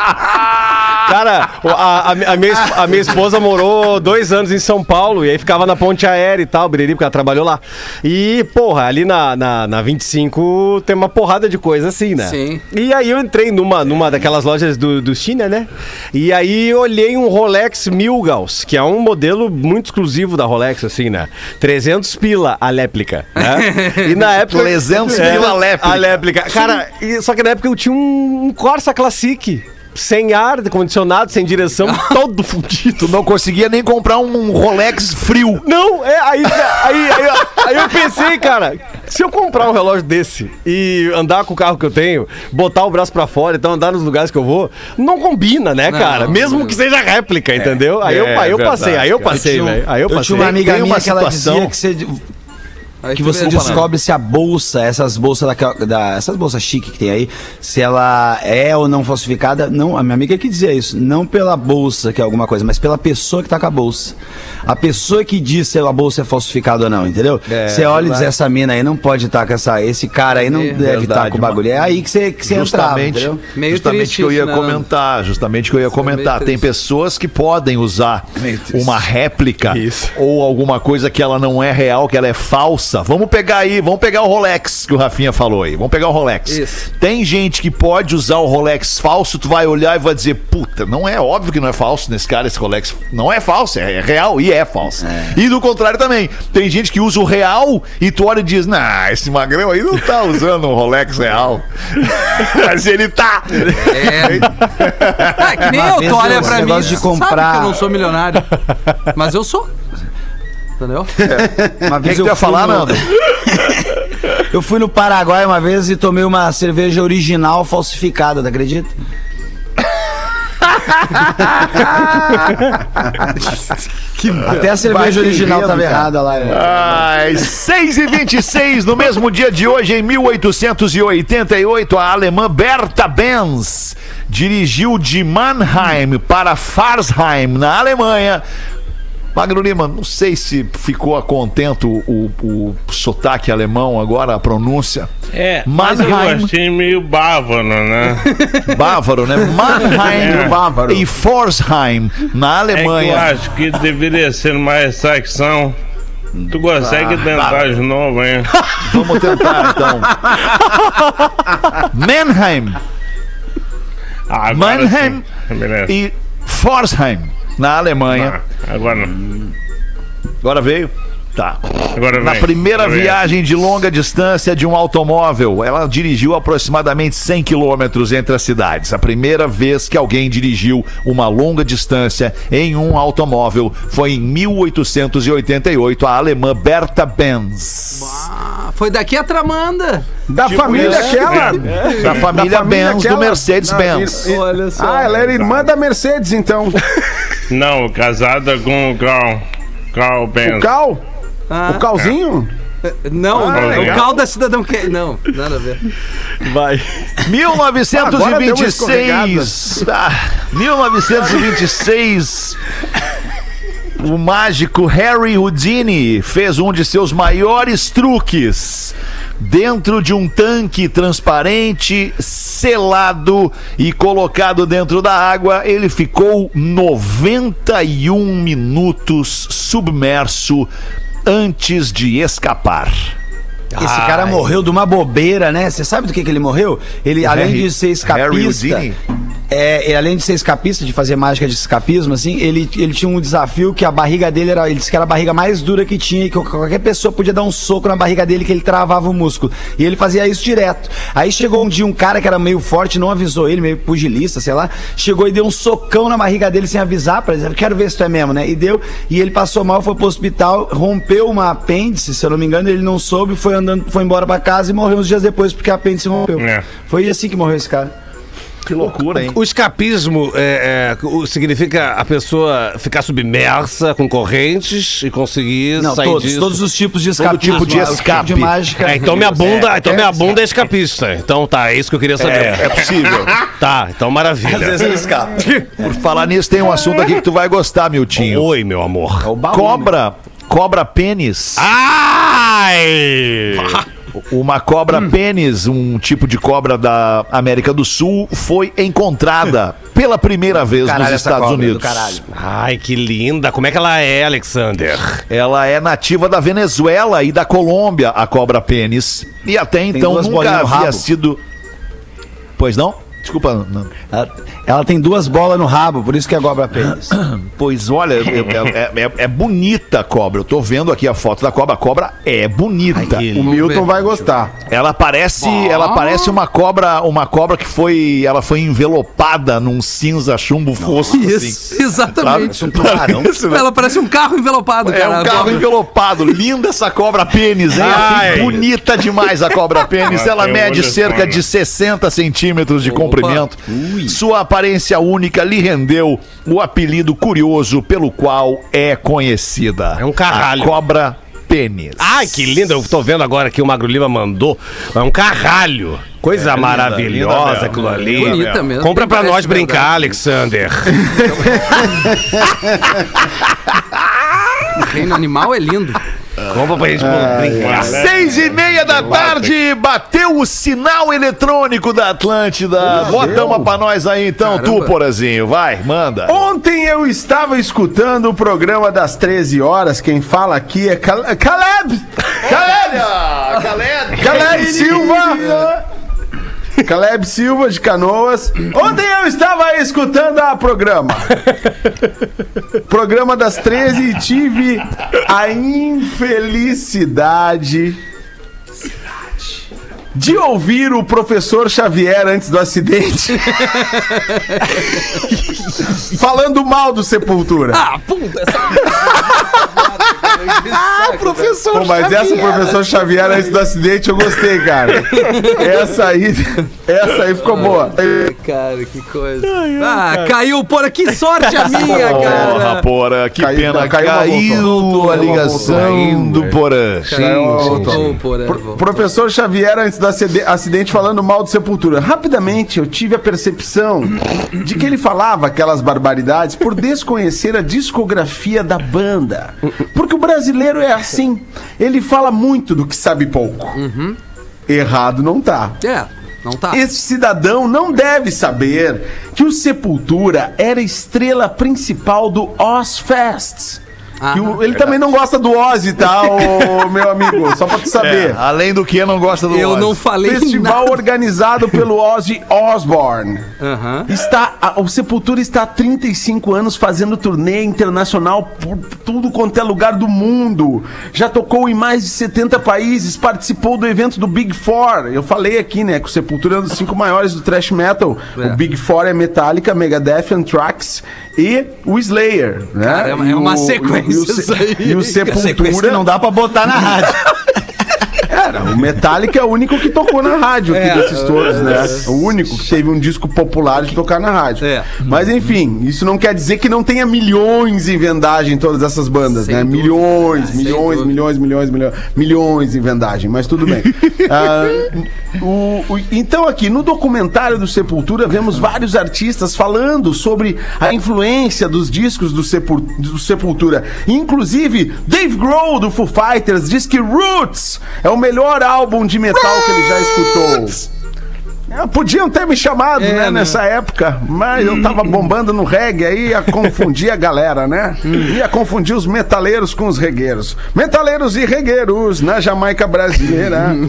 Cara, a, a, a minha, a minha esposa morou dois anos em São Paulo e aí ficava na ponte aérea e tal, Biriri, porque ela trabalhou lá. E, porra, ali na, na, na 25 tem uma porrada de coisa assim, né? Sim. E aí eu entrei numa, numa daquelas lojas do, do China, né? E aí eu olhei um Rolex Milgauss, que é um modelo muito exclusivo da Rolex, assim, né? 300 pila a léplica, né? <laughs> E na época... 300 pila a léplica. A léplica. Cara, e- só que na época eu tinha um, um Corsa Classic. Sem ar, condicionado, sem direção, <laughs> todo fudido. Tu não conseguia nem comprar um Rolex frio. Não, é, aí, aí, aí, eu- aí eu pensei, cara, se eu comprar um relógio desse e andar com o carro que eu tenho, botar o braço pra fora, então andar nos lugares que eu vou, não combina, né, Não, cara? não Mesmo combina. que seja réplica, entendeu? Aí eu, é aí eu verdade, passei, aí eu passei, velho. Aí eu Eu passei. tinha uma amiga minha uma que ela dizia que você Aí que você descobre se a bolsa, essas bolsas daquela- da, essas bolsas chique que tem aí, se ela é ou não falsificada, não, a minha amiga que dizia isso, não pela bolsa que é alguma coisa, mas pela pessoa que tá com a bolsa. A pessoa que diz se a bolsa é falsificada ou não, entendeu? É, você olha e diz essa mina aí não pode estar com essa, esse cara aí não É, deve estar verdade, com o bagulho. É aí que você que você entrava, Justamente, entendeu? Meio justamente triste que eu ia isso, né, comentar, justamente que eu ia comentar. meio Tem pessoas que podem usar uma réplica Isso. ou alguma coisa que ela não é real, que ela é falsa. Vamos pegar aí, vamos pegar o Rolex que o Rafinha falou aí. Vamos pegar o Rolex. Isso. Tem gente que pode usar o Rolex falso, tu vai olhar e vai dizer, puta, não é óbvio que não é falso nesse cara, esse Rolex. Não é falso, é real e é falso. E do contrário também. Tem gente que usa o real e tu olha e diz, nah, esse magrão aí não tá usando um Rolex real. <laughs> Mas ele tá. É. Ah, <laughs> que nem Uma eu, tu olha pra mim de sabe comprar- que eu não sou milionário. Mas eu sou. Entendeu? <laughs> Uma O que, vez que eu ia fui falar, no- Nando? <laughs> Eu fui no Paraguai uma vez e tomei uma cerveja original falsificada, tu acredita? <laughs> Até a cerveja original tava errada lá. né? Ai, 6 e 26 no mesmo dia de hoje, em 1888, a alemã Berta Benz dirigiu de Mannheim para Farsheim, na Alemanha. Magno Lima, não sei se ficou a contento o, o sotaque alemão agora, a pronúncia. É, mas eu Mannheim. achei meio bávaro, né? <laughs> Bávaro, né? Mannheim É. Bávaro. e Forsheim, na É que eu Alemanha. acho que deveria ser mais secção. Tu consegue tentar de novo, hein? <laughs> Vamos tentar, então. Mannheim Ah, Mannheim sim. E Forsheim, na Alemanha. Ah, agora não. Agora veio? Tá. Agora Na vem. primeira Vem. viagem de longa distância de um automóvel, ela dirigiu aproximadamente 100 quilômetros entre as cidades. A primeira vez que alguém dirigiu uma longa distância em um automóvel foi em 1888, a alemã Berta Benz. Ah, foi daqui a Tramanda. Da família isso. aquela. Da família Benz do aquela- Mercedes-Benz. Olha só. Ah, ela era irmã da Mercedes, então. <laughs> Não, casada com o Carl. Carl Benz. O Cal? Ah, O Calzinho? Não, Ah, o legal. cal da cidadão que. Não, nada a ver. Vai. 1926. Ah, 1926. O mágico Harry Houdini fez um de seus maiores truques. Dentro de um tanque transparente, selado e colocado dentro da água, ele ficou 91 minutos submerso antes de escapar. Esse cara morreu de uma bobeira, né? Você sabe do que, que ele morreu? Ele, além Harry- de ser escapista. É, ele, além de ser escapista, de fazer mágica de escapismo, assim, ele, ele tinha um desafio que a barriga dele era. Ele disse que era a barriga mais dura que tinha e que qualquer pessoa podia dar um soco na barriga dele que ele travava o músculo. E ele fazia isso direto. Aí chegou um dia um cara que era meio forte, não avisou ele, meio pugilista, sei lá, chegou e deu um socão na barriga dele sem avisar, pra dizer, quero ver se tu é mesmo, né? E deu, e ele passou mal, foi pro hospital, rompeu uma apêndice, se eu não me engano, ele não soube, foi andando, foi embora pra casa e morreu uns dias depois porque a apêndice rompeu. É. Foi assim que morreu esse cara. Que loucura, hein? O escapismo é, é, significa a pessoa ficar submersa com correntes e conseguir Não, sair todos, disso. todos os tipos de escapismo. tipo de o tipo escape. de mágica. É, então minha bunda, então minha bunda é escapista. Então tá, é isso que eu queria saber. É, é possível. <laughs> Tá, então maravilha. ele escapa. <laughs> Por falar nisso, tem um assunto aqui que tu vai gostar, Miltinho. Oi, meu amor. É o baú, Cobra, cobra pênis. Ai! Uma cobra pênis, um tipo de cobra da América do Sul, foi encontrada <laughs> pela primeira vez Caralho, nos essa Estados do Unidos. caralho. Ai, que linda. Como é que ela é, Alexander? Ela é nativa da Venezuela e da Colômbia, a cobra pênis. E até então nunca havia rabo. sido. Pois não? Desculpa, Nando. Ela, ela tem duas bolas no rabo, por isso que é cobra pênis. <clears throat> Pois olha, eu- é, é- é bonita a cobra. Eu tô vendo aqui a foto da cobra. A cobra é bonita. O Milton vai gostar. Ela parece, ela parece uma cobra, uma cobra que foi, ela foi envelopada num cinza chumbo fosco Isso, assim. exatamente. Sabe? Parece, né? <laughs> Ela parece um carro envelopado, É cara. um carro envelopado. Linda essa cobra pênis, hein? Ai. Bonita demais a cobra pênis. <laughs> Ela mede cerca de 60 centímetros de Opa. Comprimento. Sua aparência única lhe rendeu o apelido curioso pelo qual é conhecida. É um carralho. A cobra pênis. Ai, que lindo. Eu tô vendo agora que o Magro Lima mandou. É um carralho. Coisa maravilhosa linda aquilo ali. Bonita mesmo. Compra pra nós brincar, verdade. Alexander. <laughs> O reino animal é lindo. Compra pra gente brincar. Seis e meia da tarde, bateu o sinal eletrônico da Atlântida. Bota uma pra nós aí então, tu, Caramba. Porazinho. Vai, manda. Ontem eu estava escutando o programa das 13 horas. Quem fala aqui é Cal- Caleb! Caleb! Caleb! Caleb Silva! Caleb Silva de Canoas. Ontem eu estava escutando a programa. Programa das 13 e tive a infelicidade de ouvir o professor Xavier antes do acidente <laughs> falando mal do Sepultura. Ah, puta, essa. Ah, professor Pô, mas essa professor Xavier antes do acidente eu gostei, cara. Essa aí, essa aí ficou boa. Cara, que coisa. Ah, caiu, porra, que sorte <laughs> a minha, Porra, cara. Porra, que Caiu, pena. Caiu, caiu a ligação Caiu, do? Porã. Professor Xavier antes do acide- acidente falando mal do Sepultura. Rapidamente eu tive a percepção de que ele falava aquelas barbaridades por desconhecer a discografia da banda. Porque o brasileiro é assim. Ele fala muito do que sabe pouco. Errado não tá. É, não tá. Esse cidadão não deve saber que o Sepultura era a estrela principal do Ozfest. Que o- ele também não gosta do Ozzy, tá, ô, meu amigo? Só pra tu saber. É, além do que, não gosta do Eu Ozzy. não falei Festival nada. organizado pelo Ozzy Osbourne. Aham. Está, a- o Sepultura está há 35 anos fazendo turnê internacional por tudo quanto é lugar do mundo. Já tocou em mais de 70 países, participou do evento do Big Four. Eu falei aqui, né, que o Sepultura é um dos cinco maiores do thrash metal. É. O Big Four é Metallica, Megadeth, Anthrax e o Slayer, né? Cara, é uma- E é uma o- sequência E o, isso aí. e o Sequência que Sepultura não dá pra botar na rádio. <laughs> Era, o Metallica é o único que tocou na rádio aqui É, desses todos, né? O único que teve um disco popular de tocar na rádio. É. Mas enfim, isso não quer dizer que não tenha milhões em vendagem todas essas bandas, Sem né? dúvida. Milhões, Sem milhões, milhões, milhões, milhões, milhões em vendagem, mas tudo bem. Ah, <laughs> o- o- então aqui, no documentário do Sepultura, vemos vários artistas falando sobre a influência dos discos do, Sepul- do Sepultura. Inclusive, Dave Grohl, do Foo Fighters, diz que Roots é o melhor álbum de metal que ele já escutou. É, podiam ter me chamado, É, né, né? nessa época, mas eu tava bombando no reggae, aí ia confundir a galera, né? Ia confundir os metaleiros com os regueiros. Metaleiros e regueiros na Jamaica brasileira. <laughs>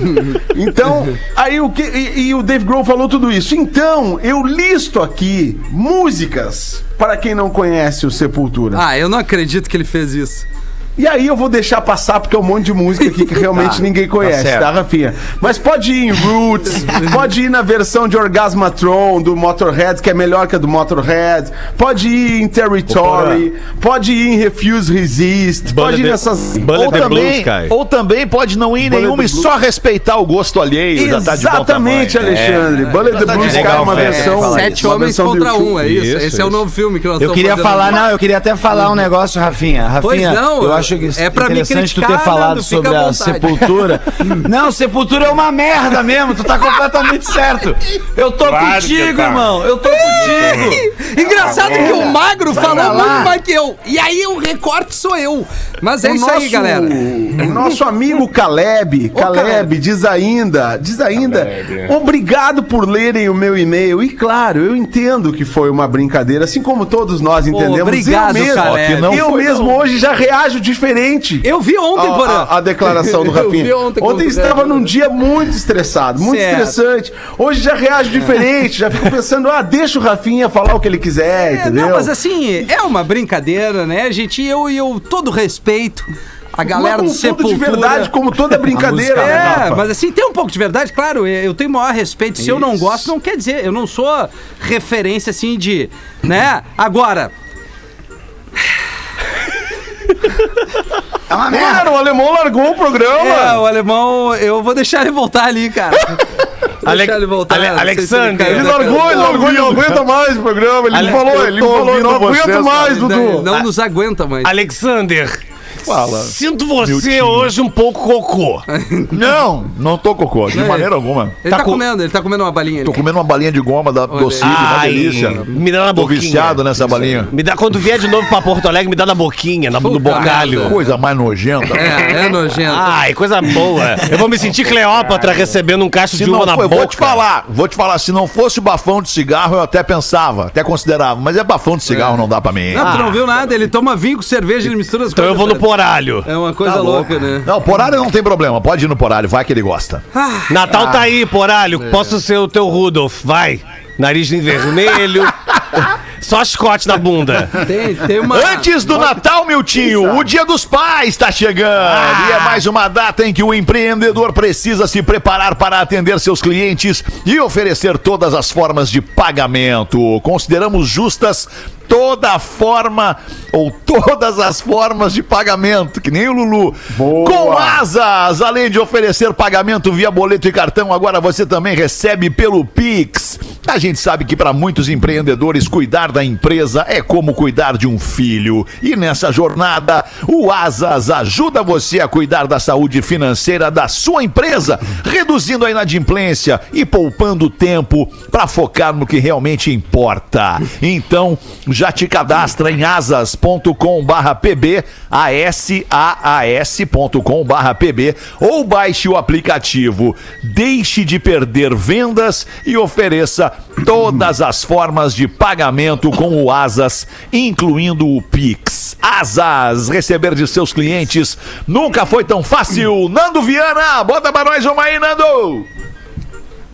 Então, aí o que. E, e o Dave Grohl falou tudo isso. Então, eu listo aqui músicas para quem não conhece o Sepultura. Ah, eu não acredito que ele fez isso. E aí eu vou deixar passar, porque é um monte de música aqui que realmente <laughs> ninguém conhece, certo. tá, Rafinha? Mas pode ir em Roots, <laughs> pode ir na versão de Orgasmatron do Motorhead, que é melhor que a do Motorhead, pode ir em Territory, pode ir em Refuse Resist, pode ir the- nessas... Bullet Ou the também, Blues, cara. ou também pode não ir Bullet nenhuma the e só respeitar o gosto alheio. tá Exatamente. Alexandre. Bullet the tá Blues, de cara, legal, uma versão... Sete uma homens versão contra um, é isso. Isso, Esse é o novo filme que nós Eu estamos queria fazendo falar, não, eu queria até falar um negócio, Rafinha. Pois Rafinha, não, eu acho que é pra interessante tu ter falado Nando, sobre a. Sepultura. <laughs> não, Sepultura é uma merda mesmo, tu tá completamente certo. Eu tô Claro contigo, tá. irmão, eu tô contigo. Engraçado Tá que o Magro falou lá. muito mais que eu. E aí o recorte sou eu. Mas é O isso aí, galera. O nosso amigo Caleb, Caleb, Caleb. diz ainda, diz ainda, Caleb. obrigado por lerem o meu e-mail. E claro, eu entendo que foi uma brincadeira, assim como todos nós entendemos. obrigado, eu mesmo, Caleb. Eu mesmo não. hoje já reajo de diferente. Eu vi ontem, a, Porã. a- a declaração do <laughs> Eu vi Rafinha. ontem Ontem, estava num dia muito estressado, muito Certo. estressante. Hoje já reage diferente, já fico pensando, ah, deixa o Rafinha falar o que ele quiser, É, entendeu? não, mas assim, é uma brincadeira, né, gente? Eu e eu, todo respeito. A galera Mas do com tudo de Sepultura. verdade, como toda <laughs> brincadeira, né, É, Rafa? mas assim, tem um pouco de verdade, claro, eu tenho maior respeito. Se eu não Isso. gosto, não quer dizer, eu não sou referência assim de, né? Agora, <laughs> É uma merda. Cara, o alemão largou o programa. é, o alemão, eu vou deixar ele voltar ali, cara. <laughs> Vou Ale- deixar ele voltar. Ale- se caiu Ele da largou, ele largou, ele não aguenta mais o programa. Ele Ale- falou, ele falou, não aguento mais, Não, Dudu. não nos aguenta mais. Alexander, Fala. sinto você hoje um pouco cocô. <laughs> Não, não tô cocô, de Não, maneira alguma. Ele Tá tá, com- comendo, ele tá comendo uma balinha ali. Tô comendo uma balinha de goma da Docile, uma Ai, delícia. me dá na Tô boquinha. viciado nessa balinha. Me dá, quando vier de novo pra Porto Alegre, me dá na boquinha, na, no Puta bocalho. merda. Coisa mais nojenta. É, é nojento. Ai, coisa boa. Eu vou me sentir Cleópatra recebendo um cacho Se de uva não na for, eu boca. vou te falar, vou te falar, se não fosse o bafão de cigarro, eu até pensava, até considerava, mas é bafão de cigarro, não dá pra mim. Não, tu não viu nada, ele toma vinho com cerveja, ele mistura as Então eu coisas. vou no. Poralho. É uma coisa Tá louca, né? Não, Poralho não tem problema, pode ir no Poralho, vai que ele gosta. Natal tá aí, poralho. Posso ser o teu Rudolf. Vai. Nariz em vermelho. <laughs> Só chicote na bunda. Tem, tem uma. Antes do Natal, Miltinho, o Dia dos Pais está chegando. E é mais uma data em que o empreendedor precisa se preparar para atender seus clientes e oferecer todas as formas de pagamento. Consideramos justas toda forma ou todas as formas de pagamento, que nem o Lulu. Boa. Com asas, além de oferecer pagamento via boleto e cartão, agora você também recebe pelo Pix. A gente sabe que para muitos empreendedores cuidar da empresa é como cuidar de um filho. E nessa jornada, o Asas ajuda você a cuidar da saúde financeira da sua empresa, reduzindo a inadimplência e poupando tempo para focar no que realmente importa. Então, já te cadastra em asas.com/pb, asas.com/pb ou baixe o aplicativo. Deixe de perder vendas e ofereça todas as formas de pagamento com o Asas, incluindo o Pix. Asas, receber de seus clientes nunca foi tão fácil. Nando Viana, bota pra nós uma aí, Nando!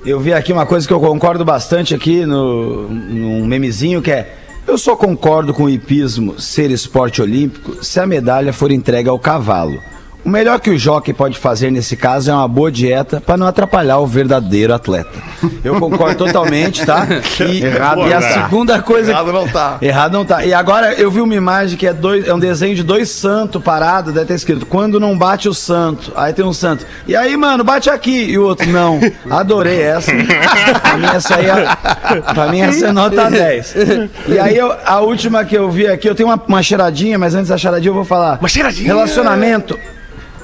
Eu vi aqui uma coisa que eu concordo bastante aqui no, num memezinho que é eu só concordo com o hipismo ser esporte olímpico se a medalha for entregue ao cavalo. O melhor que o jockey pode fazer nesse caso é uma boa dieta para não atrapalhar o verdadeiro atleta. Eu concordo <laughs> totalmente, tá? E, Errado e a tá. segunda coisa. Errado não tá. Errado não tá. E agora eu vi uma imagem que é, dois, é um desenho de dois santos parados, deve ter escrito, quando não bate o santo. Aí tem um santo. E aí, mano, bate aqui. E o outro, não. Adorei essa. pra mim essa aí é, pra mim essa é nota 10. E aí eu- a última que eu vi aqui, eu tenho uma, uma cheiradinha, mas antes da cheiradinha eu vou falar. Uma cheiradinha. Relacionamento.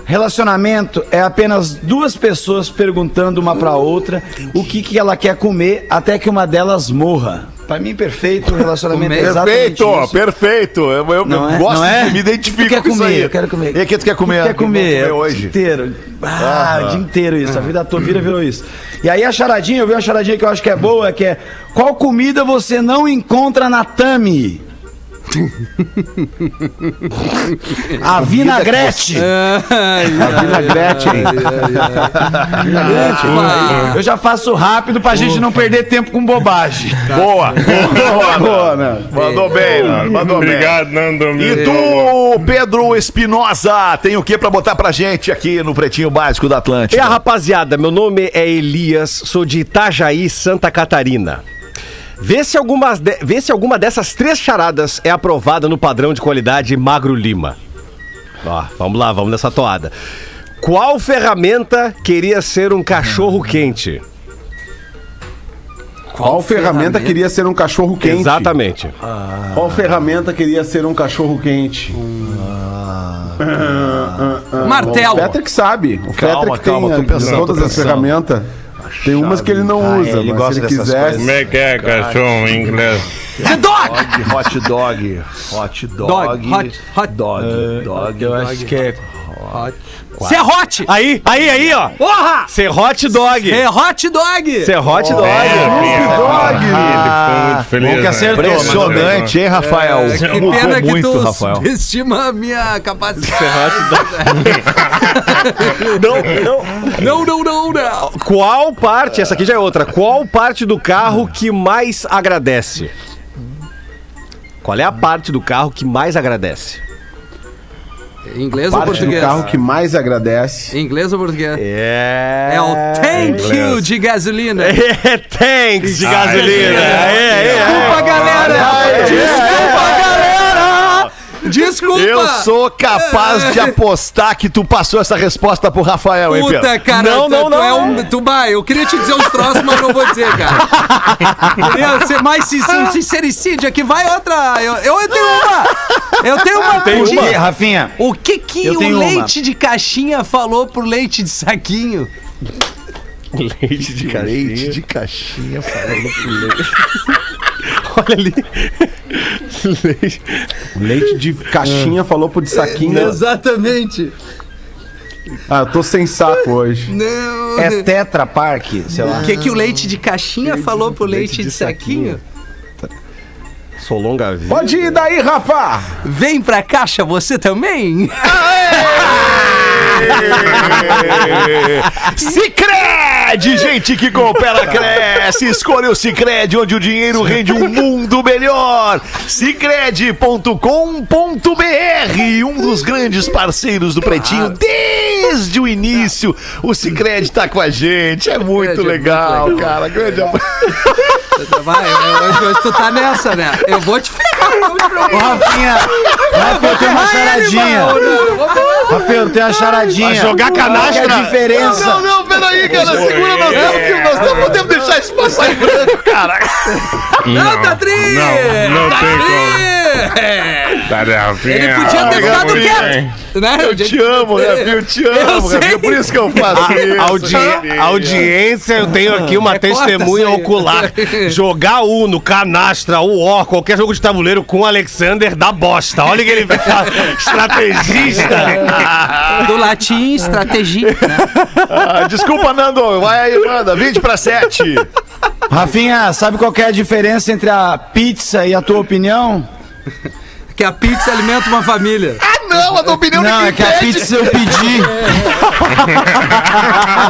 Relacionamento é apenas duas pessoas perguntando uma pra outra o que, que ela quer comer até que uma delas morra. Pra mim, perfeito. O relacionamento é exatamente Perfeito, isso. perfeito. Eu, eu Não é? gosto Não é? de me identifico Tu quer com isso comer, aí. eu quero comer. E o que tu quer comer? Quer comer, O que o hoje? dia inteiro. Ah, o dia inteiro isso. A vida toda vira virou isso. E aí a charadinha, eu vi uma charadinha que eu acho que é boa, que é qual comida você não encontra na Tami? A vinagrete. A vinagrete, hein? Eu já faço rápido pra gente não perder tempo com bobagem. Boa. Boa, Boa, né? Mandou bem, Nando, mandou bem. Obrigado, Nando. E tu, Pedro Espinosa, tem o que pra botar pra gente aqui no Pretinho Básico da E Atlântica? a rapaziada, meu nome é Elias, sou de Itajaí, Santa Catarina. Vê se, algumas de- vê se alguma dessas três charadas é aprovada no padrão de qualidade Magro Lima. Ó, vamos lá, vamos nessa toada. Qual ferramenta queria ser um cachorro quente? Qual ferramenta queria ser um cachorro quente? Exatamente. Qual ferramenta queria ser um cachorro quente? Martelo. O Patrick sabe. O Calma, Patrick calma, tô tem pensando, todas tô as pensando. Tem umas que ele não Ah, usa, é, ele mas gosta se ele quisesse. Como é que é cachorro em inglês? The dog! Hot dog, hot dog, Dog, hot- hot- dog, dog. Eu acho que é Serrote! Aí, aí, aí, ó. Porra! Serrote Dog. Serrote Dog! Serrote Dog. É, Ele ficou muito feliz. bom que né? acertou, Impressionante, hein, Rafael? É, que Mudou pena que muito, tu Rafael. estima a minha capacidade. Não, não. Não, não, não, não. Qual parte, essa aqui já é outra, qual parte do carro que mais agradece? Qual é a parte do carro que mais agradece? Inglês ou Parte do português? carro que mais agradece. Inglês ou português? É. É o thank you de gasolina. <laughs> É, thanks de gasolina. É, é, é. Desculpa, galera! Desculpa, galera! Desculpa! Eu sou capaz de apostar que tu passou essa resposta pro Rafael, hein, Puta, Pedro? cara, Não, tu, não, tu não. é um. Tu, bah, eu queria te dizer os troços, mas não vou dizer, cara. Queria ser mais um sincericídio aqui. Vai outra. Eu, eu tenho uma. Eu tenho uma. Tem uma? E, Rafinha, O que que Eu o tenho uma. leite de caixinha falou pro leite de saquinho? <laughs> Leite de Leite de caixinha falando pro <laughs> leite. Olha ali. Leite. Leite de caixinha falou pro de saquinho. Exatamente. Ah, eu tô sem saco hoje. Não. é Tetra Park, sei lá. O que que o leite de caixinha falou pro leite, de, saquinho? Sou longa vida. Pode ir daí, Rafa! Vem pra caixa você também? <laughs> Cicred, gente que coopera, cresce. Escolha o Cicred, onde o dinheiro rende um mundo melhor. Cicred.com.br, um dos grandes parceiros do Pretinho desde o início. O Cicred tá com a gente, é muito Cicred é muito legal, legal. cara. Grande abraço. Vai, hoje, hoje tu tá nessa, né? Eu vou te ferrar. Ô, Rafinha, Rafinha, tem uma charadinha. Eu tenho uma charadinha. Vai jogar Qual que é canastra? a diferença? Não, não, peraí, cara. Segura, nós temos nós não podemos deixar isso passar em branco, cara. Não, tá tri! Não, não tá tem tri! Tá, <laughs> né, Rafinha? Ele podia ter ficado quieto. Né? Eu te amo, Rafinha, eu te amo, Eu sei. Rafinha. Por isso que eu faço isso. Audi- audiência, eu tenho aqui uma É, testemunha ocular. Jogar Uno, canastra, War, qualquer jogo de tabuleiro com o Alexander dá bosta. Olha que ele fez. <laughs> Estrategista. <laughs> Do latim, estratégia. Né? Ah, desculpa, Nando. Vai aí, manda. 20 para 7. Rafinha, sabe qual que é a diferença entre a pizza e a tua opinião? <laughs> Que a pizza alimenta uma família. Não, a tua opinião Não, é que a pede. pizza eu pedi. <laughs>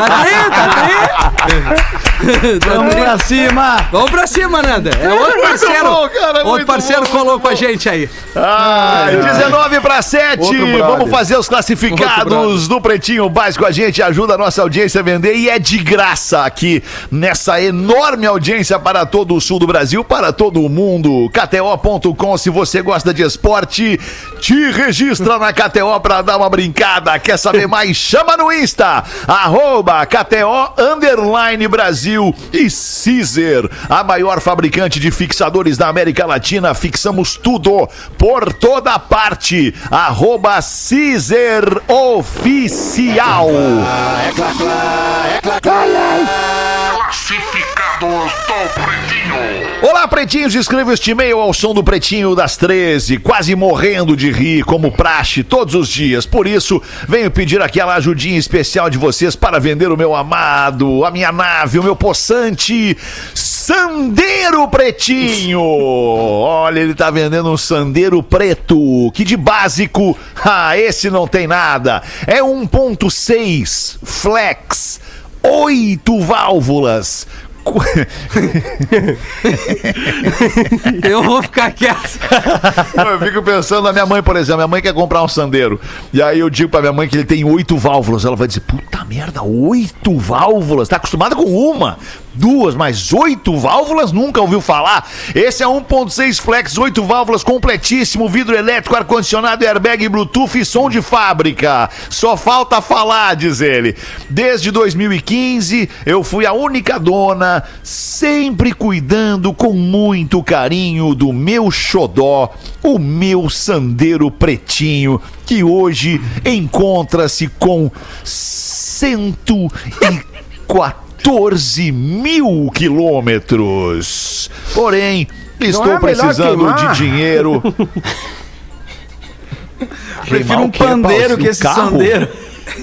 Tá tri, tá Vamos pra cima. Vamos pra cima, Nanda. É outro parceiro. bom, cara, outro parceiro bom. colou com a gente aí. Ah, 19 para 7. Outro brother. Vamos fazer os classificados do Pretinho Básico. A gente ajuda a nossa audiência a vender e é de graça aqui nessa enorme audiência para todo o sul do Brasil, para todo o mundo. KTO.com, se você gosta de esporte, te registra na KTO para dar uma brincada. Quer saber mais? Chama no Insta, arroba KTO Underline Brasil e Caesar, a maior fabricante de fixadores da América Latina. Fixamos tudo por toda parte. Arroba Caesar Oficial. Olá, pretinhos, escreva este e-mail ao som do Pretinho das 13, quase morrendo de rir, como praxe, todos os dias. Por isso, venho pedir aquela ajudinha especial de vocês para vender o meu amado, a minha nave, o meu possante Sandeiro Pretinho. Olha, ele tá vendendo um Sandeiro preto, que de básico, <laughs> ah, esse não tem nada. É 1.6 flex, oito válvulas. <laughs> Eu vou ficar quieto. Eu fico pensando na minha mãe, por exemplo. Minha mãe quer comprar um sandeiro. E aí eu digo pra minha mãe que ele tem oito válvulas. Ela vai dizer: puta merda, oito válvulas? Tá acostumada com uma, duas, mas oito válvulas? Nunca ouviu falar? Esse é 1.6 Flex, oito válvulas, completíssimo, vidro elétrico, ar-condicionado, airbag, Bluetooth e som de fábrica. Só falta falar, diz ele. Desde 2015, eu fui a única dona, sempre cuidando com muito carinho do meu xodó, o meu sandeiro pretinho, que hoje encontra-se com 114 mil quilômetros. Porém, estou é precisando de dinheiro. <laughs> Prefiro um pandeiro Paulo? que esse Carro? sandeiro.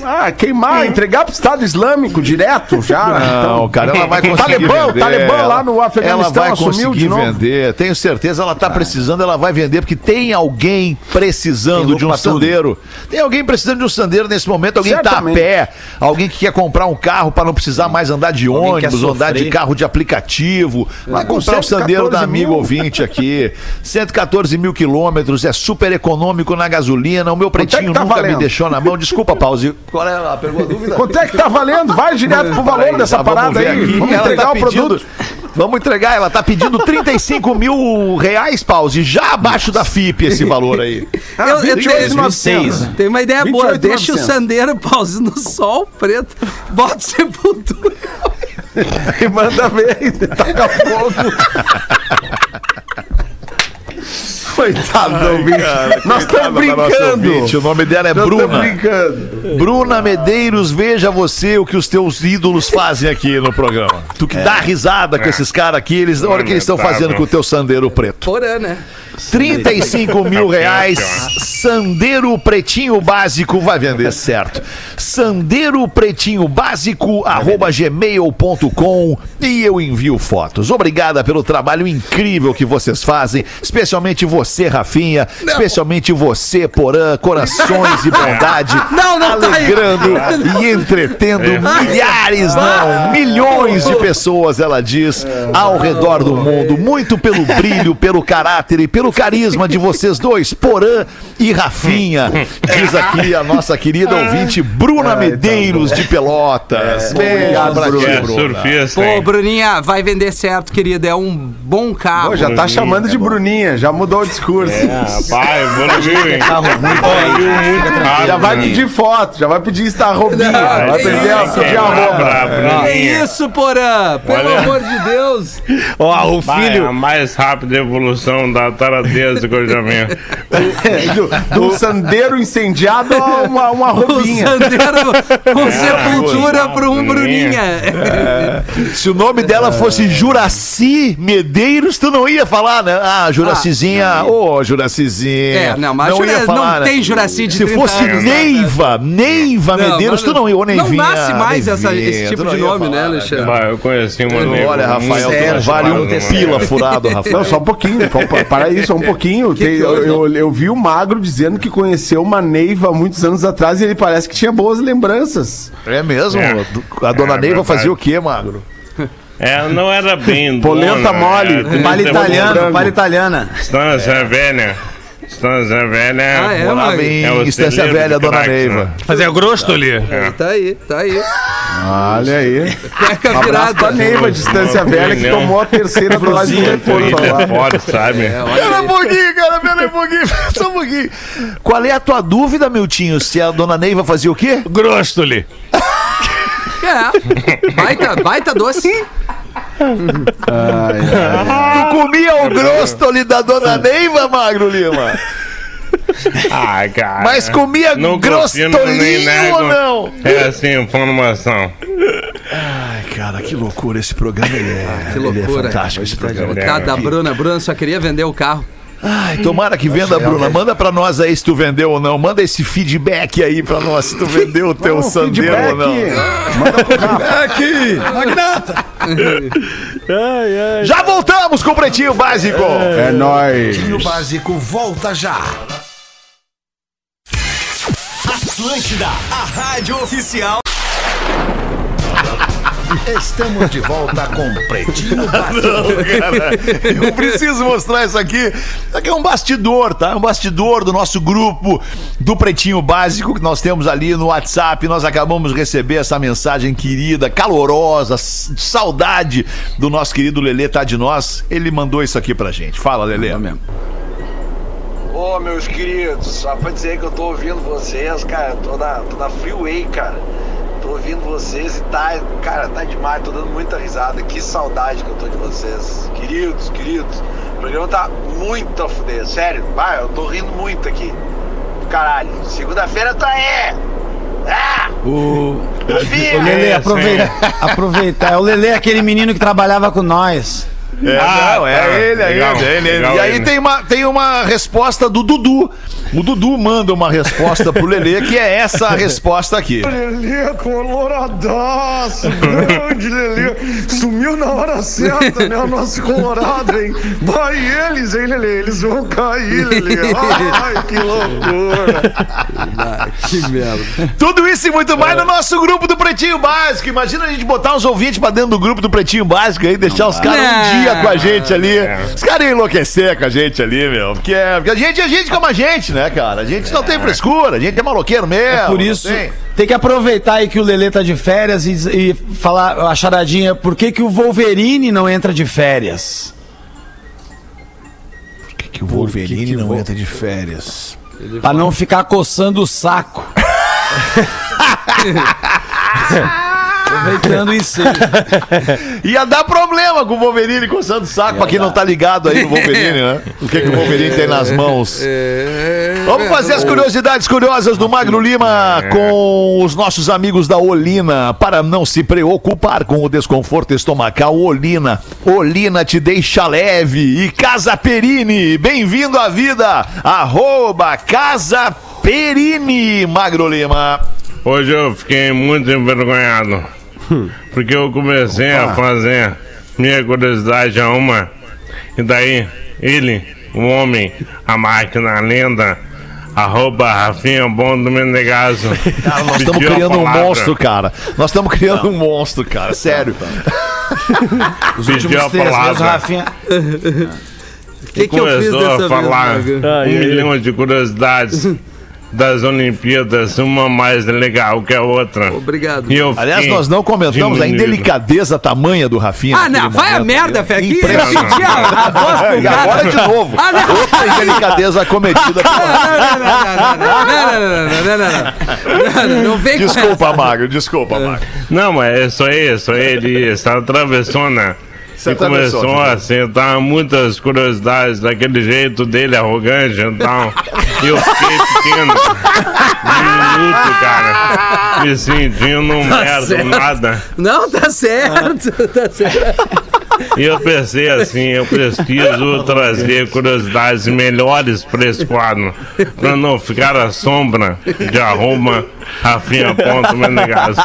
Ah, queimar, entregar pro Estado Islâmico direto já. Não, cara, ela vai conseguir Talibã, o vender. Talibã ela- lá no Afeganistão Ela vai conseguir vender. Tenho certeza, ela tá precisando, ela vai vender, porque tem alguém precisando Tem de um sandeiro. Tem alguém precisando de um sandeiro nesse momento, alguém que tá a Certamente. pé, alguém que quer comprar um carro para não precisar mais andar de Alguém ônibus, andar de carro de aplicativo. Vai Com comprar o sandeiro da 114 amigo ouvinte aqui. 114 mil quilômetros, é super econômico na gasolina. O meu é pretinho tá nunca me valendo? deixou na mão. Desculpa, pause. Qual é a pergunta? dúvida? Quanto é que tá valendo? Vai direto pro valor Peraí, dessa vamos parada aí. aqui. Vamos Ela entregar tá o produto. pedindo- Vamos entregar, ela tá pedindo 35 mil reais, pause, já abaixo da FIP esse valor aí. Ah, Eu- eu 28,900. tenho- Tem uma ideia boa. 28,900. Deixa o sandeiro pause no sol preto, bota o sepultura. <laughs> E manda ver, <laughs> taca fogo. Coitado do ouvinte. Nós estamos brincando. O nome dela é Nós Bruna. brincando. Bruna Medeiros, veja você o que os teus ídolos fazem aqui no programa. Tu que dá risada com esses caras aqui, eles, olha o que eles estão fazendo com o teu sandeiro preto. Porã, né? 35 mil <laughs> reais, Sandeiro Pretinho Básico vai vender certo. Sandeiro Pretinho Básico, arroba gmail.com e eu envio fotos. Obrigada pelo trabalho incrível que vocês fazem, especialmente você, Rafinha, especialmente você, Porã, corações e <laughs> bondade, Não, não tá aí. alegrando e <laughs> entretendo milhares, não, milhões de pessoas, ela diz, ao redor do mundo, muito pelo brilho, pelo caráter e pelo carisma de vocês dois, Porã e Rafinha. Diz aqui a nossa querida ouvinte Bruna Medeiros de Pelotas. Beijo pra ti, É Bruna. surfista, Pô? Bruninha, vai vender certo, querida. É um bom carro. Pô, já tá Bruninha, chamando de é. Bruninha, já mudou o discurso. Ah, pai, hein? Carro muito rápido. Já vai pedir foto, já vai pedir Não, vai pedir, isso, pedir É, Bruninha. isso, Porã? Pelo Olha. amor de Deus. Ó, o filho. a mais rápida evolução da eu já vi. <laughs> Do, do sandeiro incendiado a uma, uma O arrobinha. sandeiro <laughs> com sepultura boa. para um Bruninha. Se o nome dela fosse Juraci Medeiros, tu não ia falar, né? Ah, Juracizinha. Ô, Juracizinha. É, não, mas Jura- não tem Juraci de Se 30 fosse anos, né? Neiva, Neiva Não, Medeiros, tu não ia. Ô, não Neivinha, nasce mais essa- esse tipo não de nome, né, falar, Alexandre? Bah, eu conheci uma nega Olha, Rafael, tu não Sérgio, vale um pila sério. furado, Rafael. Não, só um pouquinho, para aí, só um pouquinho. <laughs> Tem- que eu, eu, eu vi o Magro dizendo que conheceu uma Neiva há muitos anos atrás e ele parece que tinha boas lembranças. É mesmo? É. A dona É Neiva verdade. fazia o quê, Magro? É, não era bem <laughs> Polenta dona, mole, é, tem Palha italiana, palha italiana. Estância velha. Estância velha. Ah, é, Morava em É Estância Velha, dona craques, Neiva. né? Fazer grosso ali. Tá aí, tá aí. Olha aí. Peca Um abraço pra virada. Neiva, distância velha, que tomou a terceira do lado de Muito reforço é lá. forte, sabe? Pera um pouquinho, cara, pera um pouquinho, <laughs> só um pouquinho. Qual é a tua dúvida, Miltinho? Se a dona Neiva fazia o quê? Grosso ali. É. Baita, baita doce. Tu comia o grostoli da dona Neiva, Magro Lima? Ah, cara. Mas comia grostolinho ou não? É assim, informação. Ai, cara, que loucura esse programa. Ele é, Que ele é loucura. fantástico esse programa. Coitada da Bruna. Bruna só queria vender o carro. Ai, tomara que venda, Bruna. Manda pra nós aí se tu vendeu ou não. Manda esse feedback aí pra nós se tu vendeu o teu sandeiro ou não. Manda pro Rafa. Já voltamos com o Pretinho Básico. É nóis. O básico volta já. Atlântida, a rádio oficial. Estamos de volta com Pretinho <laughs> Básico. Cara, eu preciso mostrar isso aqui. Isso aqui é um bastidor, tá? É um bastidor do nosso grupo do Pretinho Básico que nós temos ali no WhatsApp. Nós acabamos de receber essa mensagem querida, calorosa, saudade do nosso querido Lelê tá de nós. Ele mandou isso aqui pra gente. Fala, Lelê. É mesmo. Ô, meus queridos, só pra dizer que eu tô ouvindo vocês, cara, tô na, tô na freeway, cara. Ouvindo vocês e tá, cara, tá demais, tô dando muita risada. Que saudade que eu tô de vocês. Queridos, queridos. O programa tá muito a fuder, sério. Vai, eu tô rindo muito aqui. Caralho, segunda-feira tá aí! Ah! O, o Lelê, É, aproveita, aproveitar. O Lelê é aquele menino que trabalhava com nós. É, Ah, não, é tá. ele, é Legal, ele, é ele. legal E aí ele. tem uma, tem uma resposta do Dudu. O Dudu manda uma resposta pro Lelê, que é essa <laughs> resposta aqui. Lelê coloradaço, grande Lelê. Sumiu na hora certa, né? O nosso colorado, hein? Vai eles, hein, Lelê? Eles vão cair, Lelê. Ai, que loucura. Que merda. Tudo isso e muito mais no nosso grupo do Pretinho Básico. Imagina a gente botar uns ouvintes pra dentro do grupo do Pretinho Básico aí, deixar os caras um Não. Dia com a gente ali. Os caras iam enlouquecer com a gente ali, meu. Porque, é- porque a gente é gente como a gente, né, cara? A gente não tem frescura, a gente é maloqueiro mesmo. Por não isso, tem. tem que aproveitar aí que o Lelê tá de férias e, e falar a charadinha. Por que, que o Wolverine não entra de férias? Por que, que o Wolverine não entra de férias? Pra não ficar coçando o saco. <laughs> <laughs> <laughs> Aproveitando isso. <laughs> Ia dar problema com o Wolverine coçando o saco, pra quem não tá ligado aí no Wolverine, né? O que, que o Wolverine tem nas mãos. Vamos fazer as curiosidades curiosas do Magro Lima com os nossos amigos da Olina. Para não se preocupar com o desconforto estomacal, Olina. Olina te deixa leve. E Casa Perini, bem-vindo à vida. Arroba Casa Perini, Magro Lima. Hoje eu fiquei muito envergonhado. Porque eu comecei a fazer minha curiosidade a uma. E daí, ele, o homem, a máquina, a lenda, arroba Rafinha Bom do Menegaso. Cara, <laughs> nós estamos criando um monstro, cara. Nós estamos criando um monstro, cara. Sério. <laughs> Os Pediu últimos a três meses, o palavra. Rafinha. O <laughs> que, que eu fiz dessa a falar vez, Mago? um milhão de curiosidades das Olimpíadas, uma mais legal que a outra. Obrigado. Aliás, nós não comentamos diminuído. a indelicadeza tamanha do Rafinha. Ah, não, vai momento. a merda, Fé. Que a, a voz do Agora de novo. Ah, não. Outra indelicadeza cometida. Não vem Desculpa, Magro, desculpa, Magro. Não, mas é só isso, ele está atravessando. Você e atravessou, começou a sentar muitas curiosidades daquele jeito dele, arrogante então. E eu fiquei pequeno, diminuto, cara. Me sentindo um merda, certo. nada. Não, tá certo, tá certo. E eu pensei assim, eu preciso trazer curiosidades melhores para esse quadro, para não ficar a sombra de arroba rafinha.menegaso.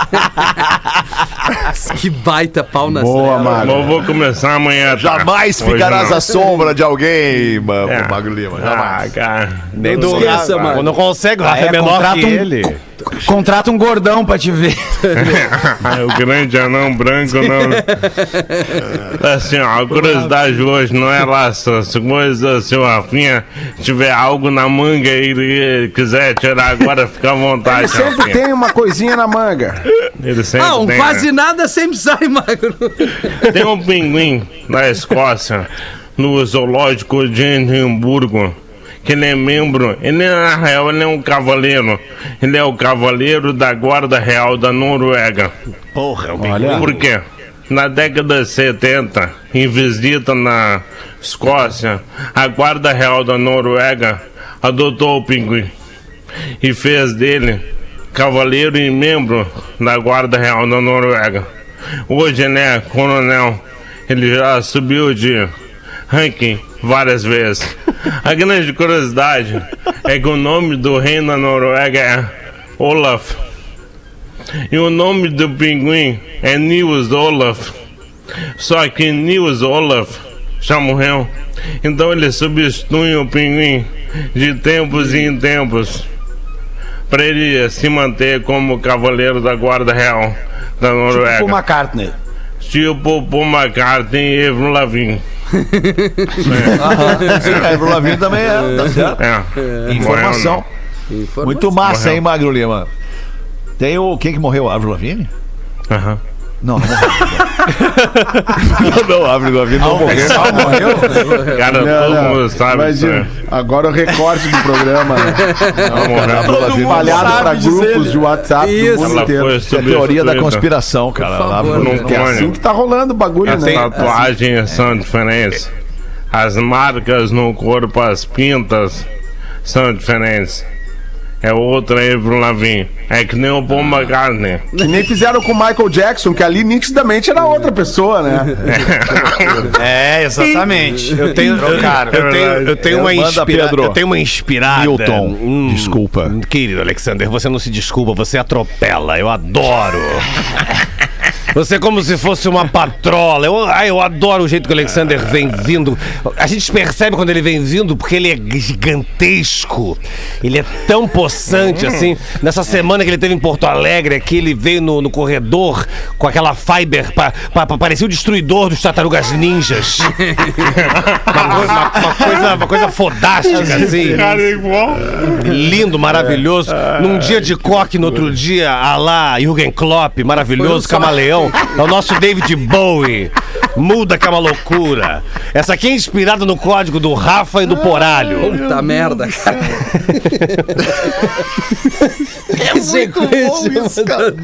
<laughs> Que baita pau nas Boa. Magro. Eu vou começar amanhã. tá? Jamais Hoje ficarás não. à sombra de alguém, ma- É. Magro Lima. Ah, Jamais. cara. Nem do esqueça, ah, mano. Não consegue, o Ah, é, é, menor contrata que um- ele. Contrata um gordão pra te ver. Ah, <laughs> o grande anão branco não. Assim, ó, a curiosidade hoje não é lá essas coisas, se o Rafinha tiver algo na manga e ele quiser tirar agora, fica à vontade, Ele sempre Rafinha. tem uma coisinha na manga. Ele sempre Ah, um tem, quase né? Nada sempre sai, Magro. <laughs> Tem um pinguim da Escócia no zoológico de Edimburgo. Que ele é membro, ele na real ele é um cavaleiro. Ele é o cavaleiro da Guarda Real da Noruega. Porra, o Olha. Por quê? Na década de 70, em visita na Escócia, a Guarda Real da Noruega adotou o pinguim e fez dele cavaleiro e membro da Guarda Real da Noruega. Hoje ele é coronel, ele já subiu de ranking várias vezes. A grande curiosidade é que o nome do rei na Noruega é Olaf. E o nome do pinguim é Nils Olaf. Só que Nils Olaf já morreu. Então ele substitui o pinguim de tempos em tempos. Para ele se manter como cavaleiro da Guarda Real da Noruega. Tipo o McCartney. Tipo Paul McCartney e Avril Lavigne. Sim, <laughs> Avril Lavigne também é, tá certo? É. Informação. Muito massa, Morreu. hein, Magro Lima? Tem o... Quem que morreu? Avril Lavigne? Aham. Não, não morreu. não, não, Avril Lavigne não morreu. Cara, Não, todo não. mundo sabe disso. Imagina, né? agora o recorte do programa, né? Morreu. Não morreu. pra grupos de WhatsApp Isso. do mundo inteiro. é teoria da conspiração, cara. Por favor, Avril né? Lavigne- É assim que tá rolando o bagulho, As né? tatuagens são diferentes. As marcas no corpo, as pintas são diferentes. É outra Avril Lavigne. É que nem o Paul McCartney. Que nem fizeram com o Michael Jackson, que ali nitidamente era outra pessoa, né? <laughs> É, exatamente. Eu tenho, eu, Trocaram. eu tenho, eu tenho uma inspirada. Eu tenho uma inspirada. Milton, Hum, desculpa. Querido Alexander, você não se desculpa, você atropela. Eu adoro. <laughs> Você é como se fosse uma patrola. Eu, ai, eu adoro o jeito que o Alexander vem vindo. A gente percebe quando ele vem vindo porque ele é gigantesco. Ele é tão possante assim. Nessa semana que ele teve em Porto Alegre, aqui ele veio no, no corredor com aquela fiber pra, pra parecer o destruidor dos tartarugas ninjas. <laughs> uma, coi- uma- uma coisa, uma coisa fodástica assim. <laughs> Cara, igual. Lindo, maravilhoso. Num dia de coque, no outro dia, a lá, Jürgen Klopp, maravilhoso, camaleão. É o nosso David Bowie. Muda que é uma loucura. Essa aqui é inspirada no código do Rafa e do Poralho. Puta merda, cara. <laughs> É muito bom isso, cara.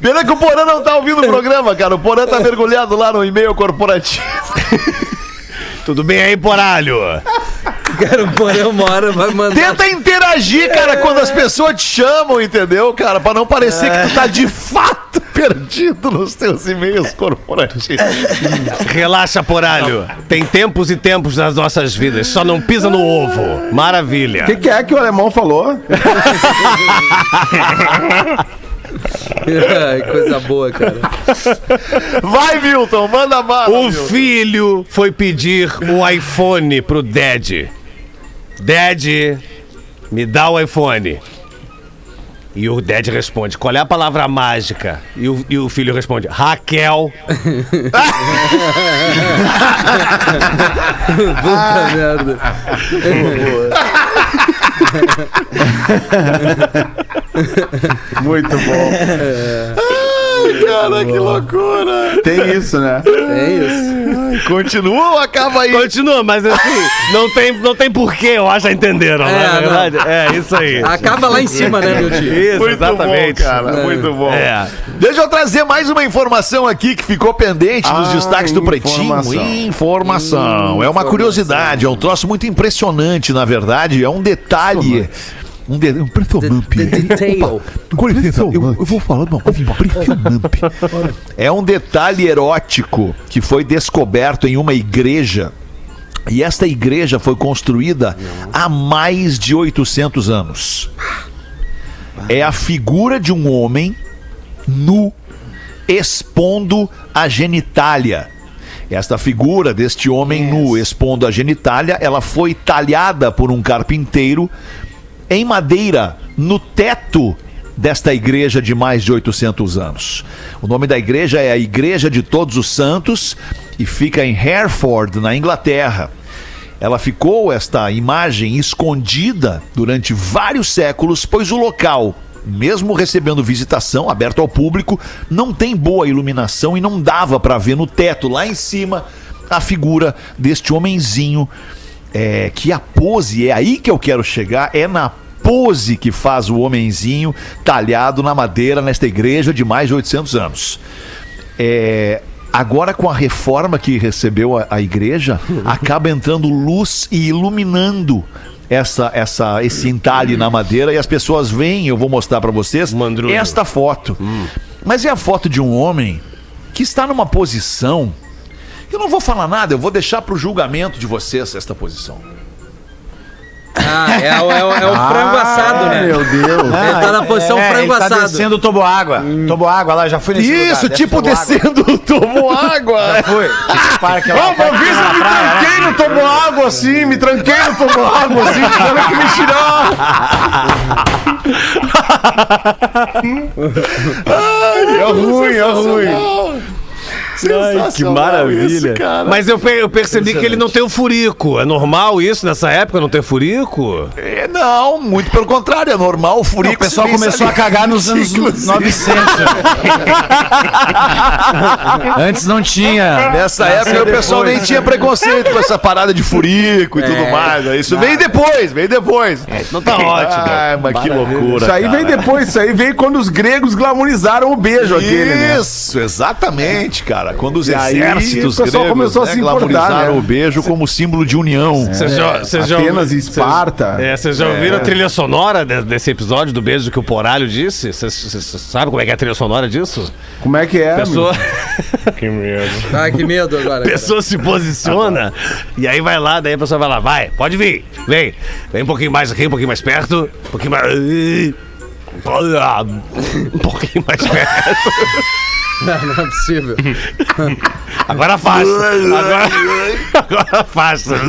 Pena que o Porã não tá ouvindo o programa, cara. O Porã tá mergulhado lá no e-mail corporativo. Tudo bem aí, Poralho? <laughs> Cara, o porão uma hora vai mandar. Tenta interagir, cara, quando as pessoas te chamam, entendeu, cara? Pra não parecer que tu tá de fato <laughs> perdido nos teus e-mails corporativos. Relaxa, Poralho. Tem tempos e tempos nas nossas vidas. Só não pisa no ovo. Maravilha. O que, que é que o alemão falou? <laughs> Ai, coisa boa, cara. Vai, Milton, manda bala. O Milton. filho foi pedir o iPhone pro Dad. Dad, me dá o iPhone. E o Dad responde: qual é a palavra mágica? E o, e o filho responde: Raquel. Puta merda. Muito bom. Cara, que loucura. Tem isso, né? É isso. Continua ou acaba aí? Continua, mas assim, não tem, não tem porquê, eu acho, entenderam, não É, é verdade? É, isso aí. Acaba lá em cima, né, meu tio? Isso, Muito exatamente. bom, cara. Muito bom. É. Deixa eu trazer mais uma informação aqui que ficou pendente nos Ah, destaques do Pretinho. informação. Informação. É uma curiosidade, é um troço muito impressionante, na verdade. É um detalhe. Um de... impressionante. The detail. Com licença, eu, eu vou falar de uma coisa impressionante. É um detalhe erótico que foi descoberto em uma igreja. E esta igreja foi construída há mais de 800 anos. É a figura de um homem nu expondo a genitália. Esta figura deste homem nu expondo a genitália, ela foi talhada por um carpinteiro em madeira no teto desta igreja de mais de 800 anos. O nome da igreja é a Igreja de Todos os Santos e fica em Hereford, na Inglaterra. Ela ficou, esta imagem, escondida durante vários séculos, pois o local, mesmo recebendo visitação, aberto ao público, não tem boa iluminação e não dava para ver no teto, lá em cima, a figura deste homenzinho é, que a pose, é aí que eu quero chegar, é na pose que faz o homenzinho talhado na madeira nesta igreja de mais de 800 anos. É, agora com a reforma que recebeu a, a igreja, <laughs> acaba entrando luz e iluminando essa, essa, esse entalhe na madeira e as pessoas veem, eu vou mostrar para vocês, Mandrulho. esta foto. Mas é a foto de um homem que está numa posição eu não vou falar nada, eu vou deixar pro julgamento de vocês esta posição. Ah, é, o- é o- é o frango assado, né? Meu Deus. Ele tá na posição É, frango ele tá assado. descendo o toboágua. Toboágua lá, já fui nesse lugar. Isso, desce tipo descendo, tomou <laughs> água. Já fui. Esse parque lá, Ô, uma vez eu me praia, né? tranquei no toboágua assim, me tranquei no toboágua assim, tiveram que me tirar. <laughs> é ruim, é ruim. Ai, que maravilha. Mas eu, pe- eu percebi que ele não tem o furico. É normal isso nessa época não ter furico? É, não, muito pelo contrário, é normal o furico. O pessoal começou a ali. cagar nos anos Inclusive. 900. <laughs> Antes não tinha. Nessa época o pessoal nem tinha preconceito com essa parada de furico e tudo mais. né? Isso veio depois, veio depois. Não tá ótimo. Ai, mas que loucura. Isso aí cara. vem depois, isso aí veio quando os gregos glamorizaram o beijo aquele, né? Isso, exatamente, cara. Quando os E aí, exércitos o pessoal gregos começou a né, se importar, né? o beijo como símbolo de união. Já, vocês já Apenas ouvi- e Esparta. É, vocês já ouviram a trilha sonora de- desse episódio do beijo que o Poralho disse? Vocês sabem como é que é a trilha sonora disso? Como é que é? Pessoa, <laughs> Que medo. Ai, que medo agora. cara. pessoa se posiciona e aí vai lá, daí a pessoa vai lá, vai, pode vir, vem, vem um pouquinho mais aqui, um pouquinho mais perto, um pouquinho mais. Um pouquinho mais perto. Não, não é possível. <laughs> Agora afasta. Agora, agora afasta.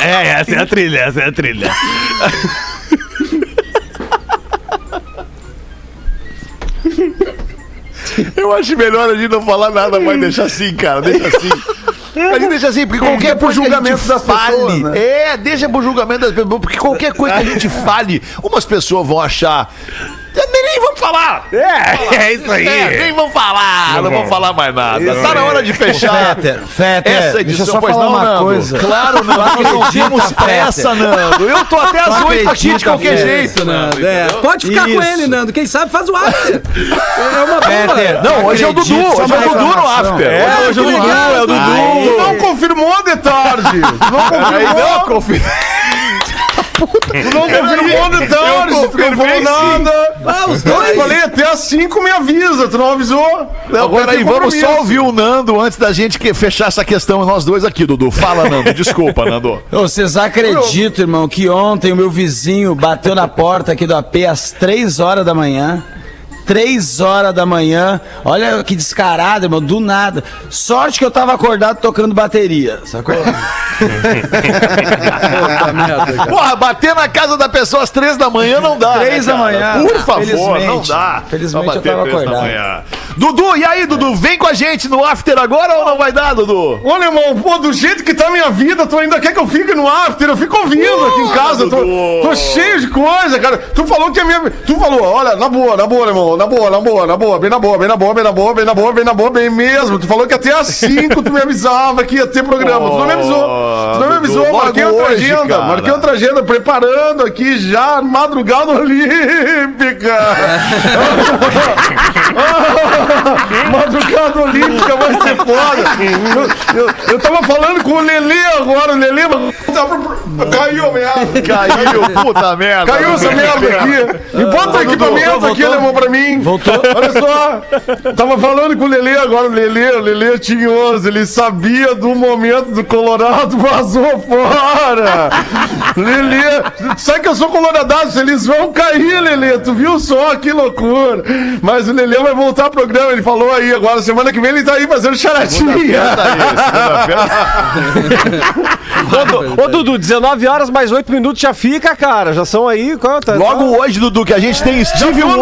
É, essa é a trilha, essa é a trilha. Eu acho melhor a gente não falar nada, mas deixa assim, cara. Deixa assim. A gente deixa assim, porque qualquer pro coisa que a julgamento gente das fale, pessoas, né? É, deixa pro julgamento das pessoas, porque qualquer coisa que a gente fale, umas pessoas vão achar. Nem, vamos falar! É, é isso aí. É, nem vamos falar, não, Não vamos falar mais nada. Tá na hora de fechar. Fetter, Fetter, Essa deixa eu edição, só pois falar não, uma Nando? coisa. Claro, Nando, nós não temos pressa, Nando. Eu tô até às Tu oito aqui de qualquer Fetter? jeito, Nando. É. Pode ficar com Isso. ele, Nando. Quem sabe faz o after. É uma boa. Não, hoje é o Dudu, hoje é uma o Dudu no after. É, hoje é o Dudu, é o Tu Dudu. não confirmou de tarde. Tu não Aí não, confirmou. Confia. Tu não confirmou de tarde. Tu não falou nada. Ah, os Eu dois. falei até às 5 me avisa. Tu não avisou. Não, Agora peraí, vamos só ouvir o Nando antes da gente que- fechar essa questão nós dois aqui, Dudu. Fala, Nando. Desculpa, Nando. <laughs> Vocês acreditam, irmão, que ontem o meu vizinho bateu na porta aqui do AP às 3 horas da manhã? 3 horas da manhã. Olha que descarado, irmão, do nada. Sorte que eu tava acordado tocando bateria, sacou? Puta merda, cara. Porra, bater na casa da pessoa às três da manhã não dá. Três né, da manhã. Por favor, Felizmente. não dá. Felizmente eu tava três da acordado. Dudu, e aí, Dudu? Vem com a gente no after agora ou não vai dar, Dudu? Olha, irmão, pô, do jeito que tá a minha vida, tu ainda quer que eu fique no after? Eu fico ouvindo aqui em casa. Tô, tô cheio de coisa, cara. Tu falou que a minha. Tu falou, olha, na boa, na boa, irmão. Na boa, na boa, na boa, bem na boa, bem na boa, bem na boa, bem na boa, bem na boa, bem mesmo. Tu falou que até às 5 tu me avisava que ia ter programa. Tu não me avisou. Tu não me avisou. Dudu, marquei outra hoje, agenda. cara. Marquei outra agenda, preparando aqui já, madrugada olímpica. <laughs> Madrugada Olímpica vai ser foda. Eu, eu, eu tava falando com o Lelê agora, o Lelê caiu a merda. Caiu, puta merda. Caiu essa merda aqui. E bota o equipamento aqui, alemão, pra mim. Voltou. <laughs> Olha só. Tava falando com o Lelê agora, o Lelê, o Lelê tinhoso, ele sabia do momento do Colorado, <laughs> vazou fora. Lelê, sabe que eu sou coloradaço, eles vão cair, Lelê, tu viu só, que loucura. Mas o Lelê vai voltar ao programa, ele falou aí agora, semana que vem ele tá aí fazendo charadinha. Ô, Du- Ô, Dudu, 19 horas mais 8 minutos já fica, cara. Já são aí. Qual, tá, Logo hoje, Dudu, que a gente tem Steve no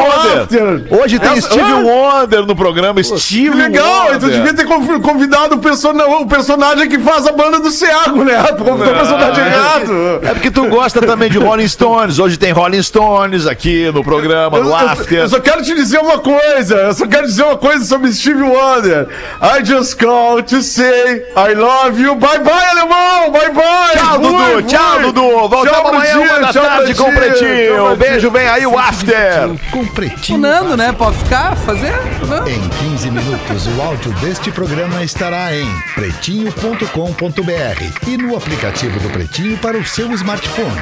Wonder. Hoje tem Essa- Steve Ah. Wonder no programa. Steve Que legal, Wonder. então devia ter conv- convidado o, persona- o personagem que faz a banda do Ceago, né? Tu convidou o personagem errado. É porque tu gosta também de Rolling Stones. Hoje tem Rolling Stones aqui no programa, Eu, no eu- After. eu só quero te dizer uma coisa, eu só quero dizer uma coisa sobre Steve Wonder. I just call to say I love you. Bye bye, alemão! Bye bye! Tchau, Dudu. fui. Tchau, Dudu. Voltamos Tchau, amanhã, Pretinho, uma da tchau, tarde com o Pretinho. Tchau, Beijo, vem aí o After. Com O Pretinho Né? Pode ficar, fazer. Não. Em 15 minutos, o áudio deste programa estará em pretinho.com.br e no aplicativo do Pretinho para o seu smartphone.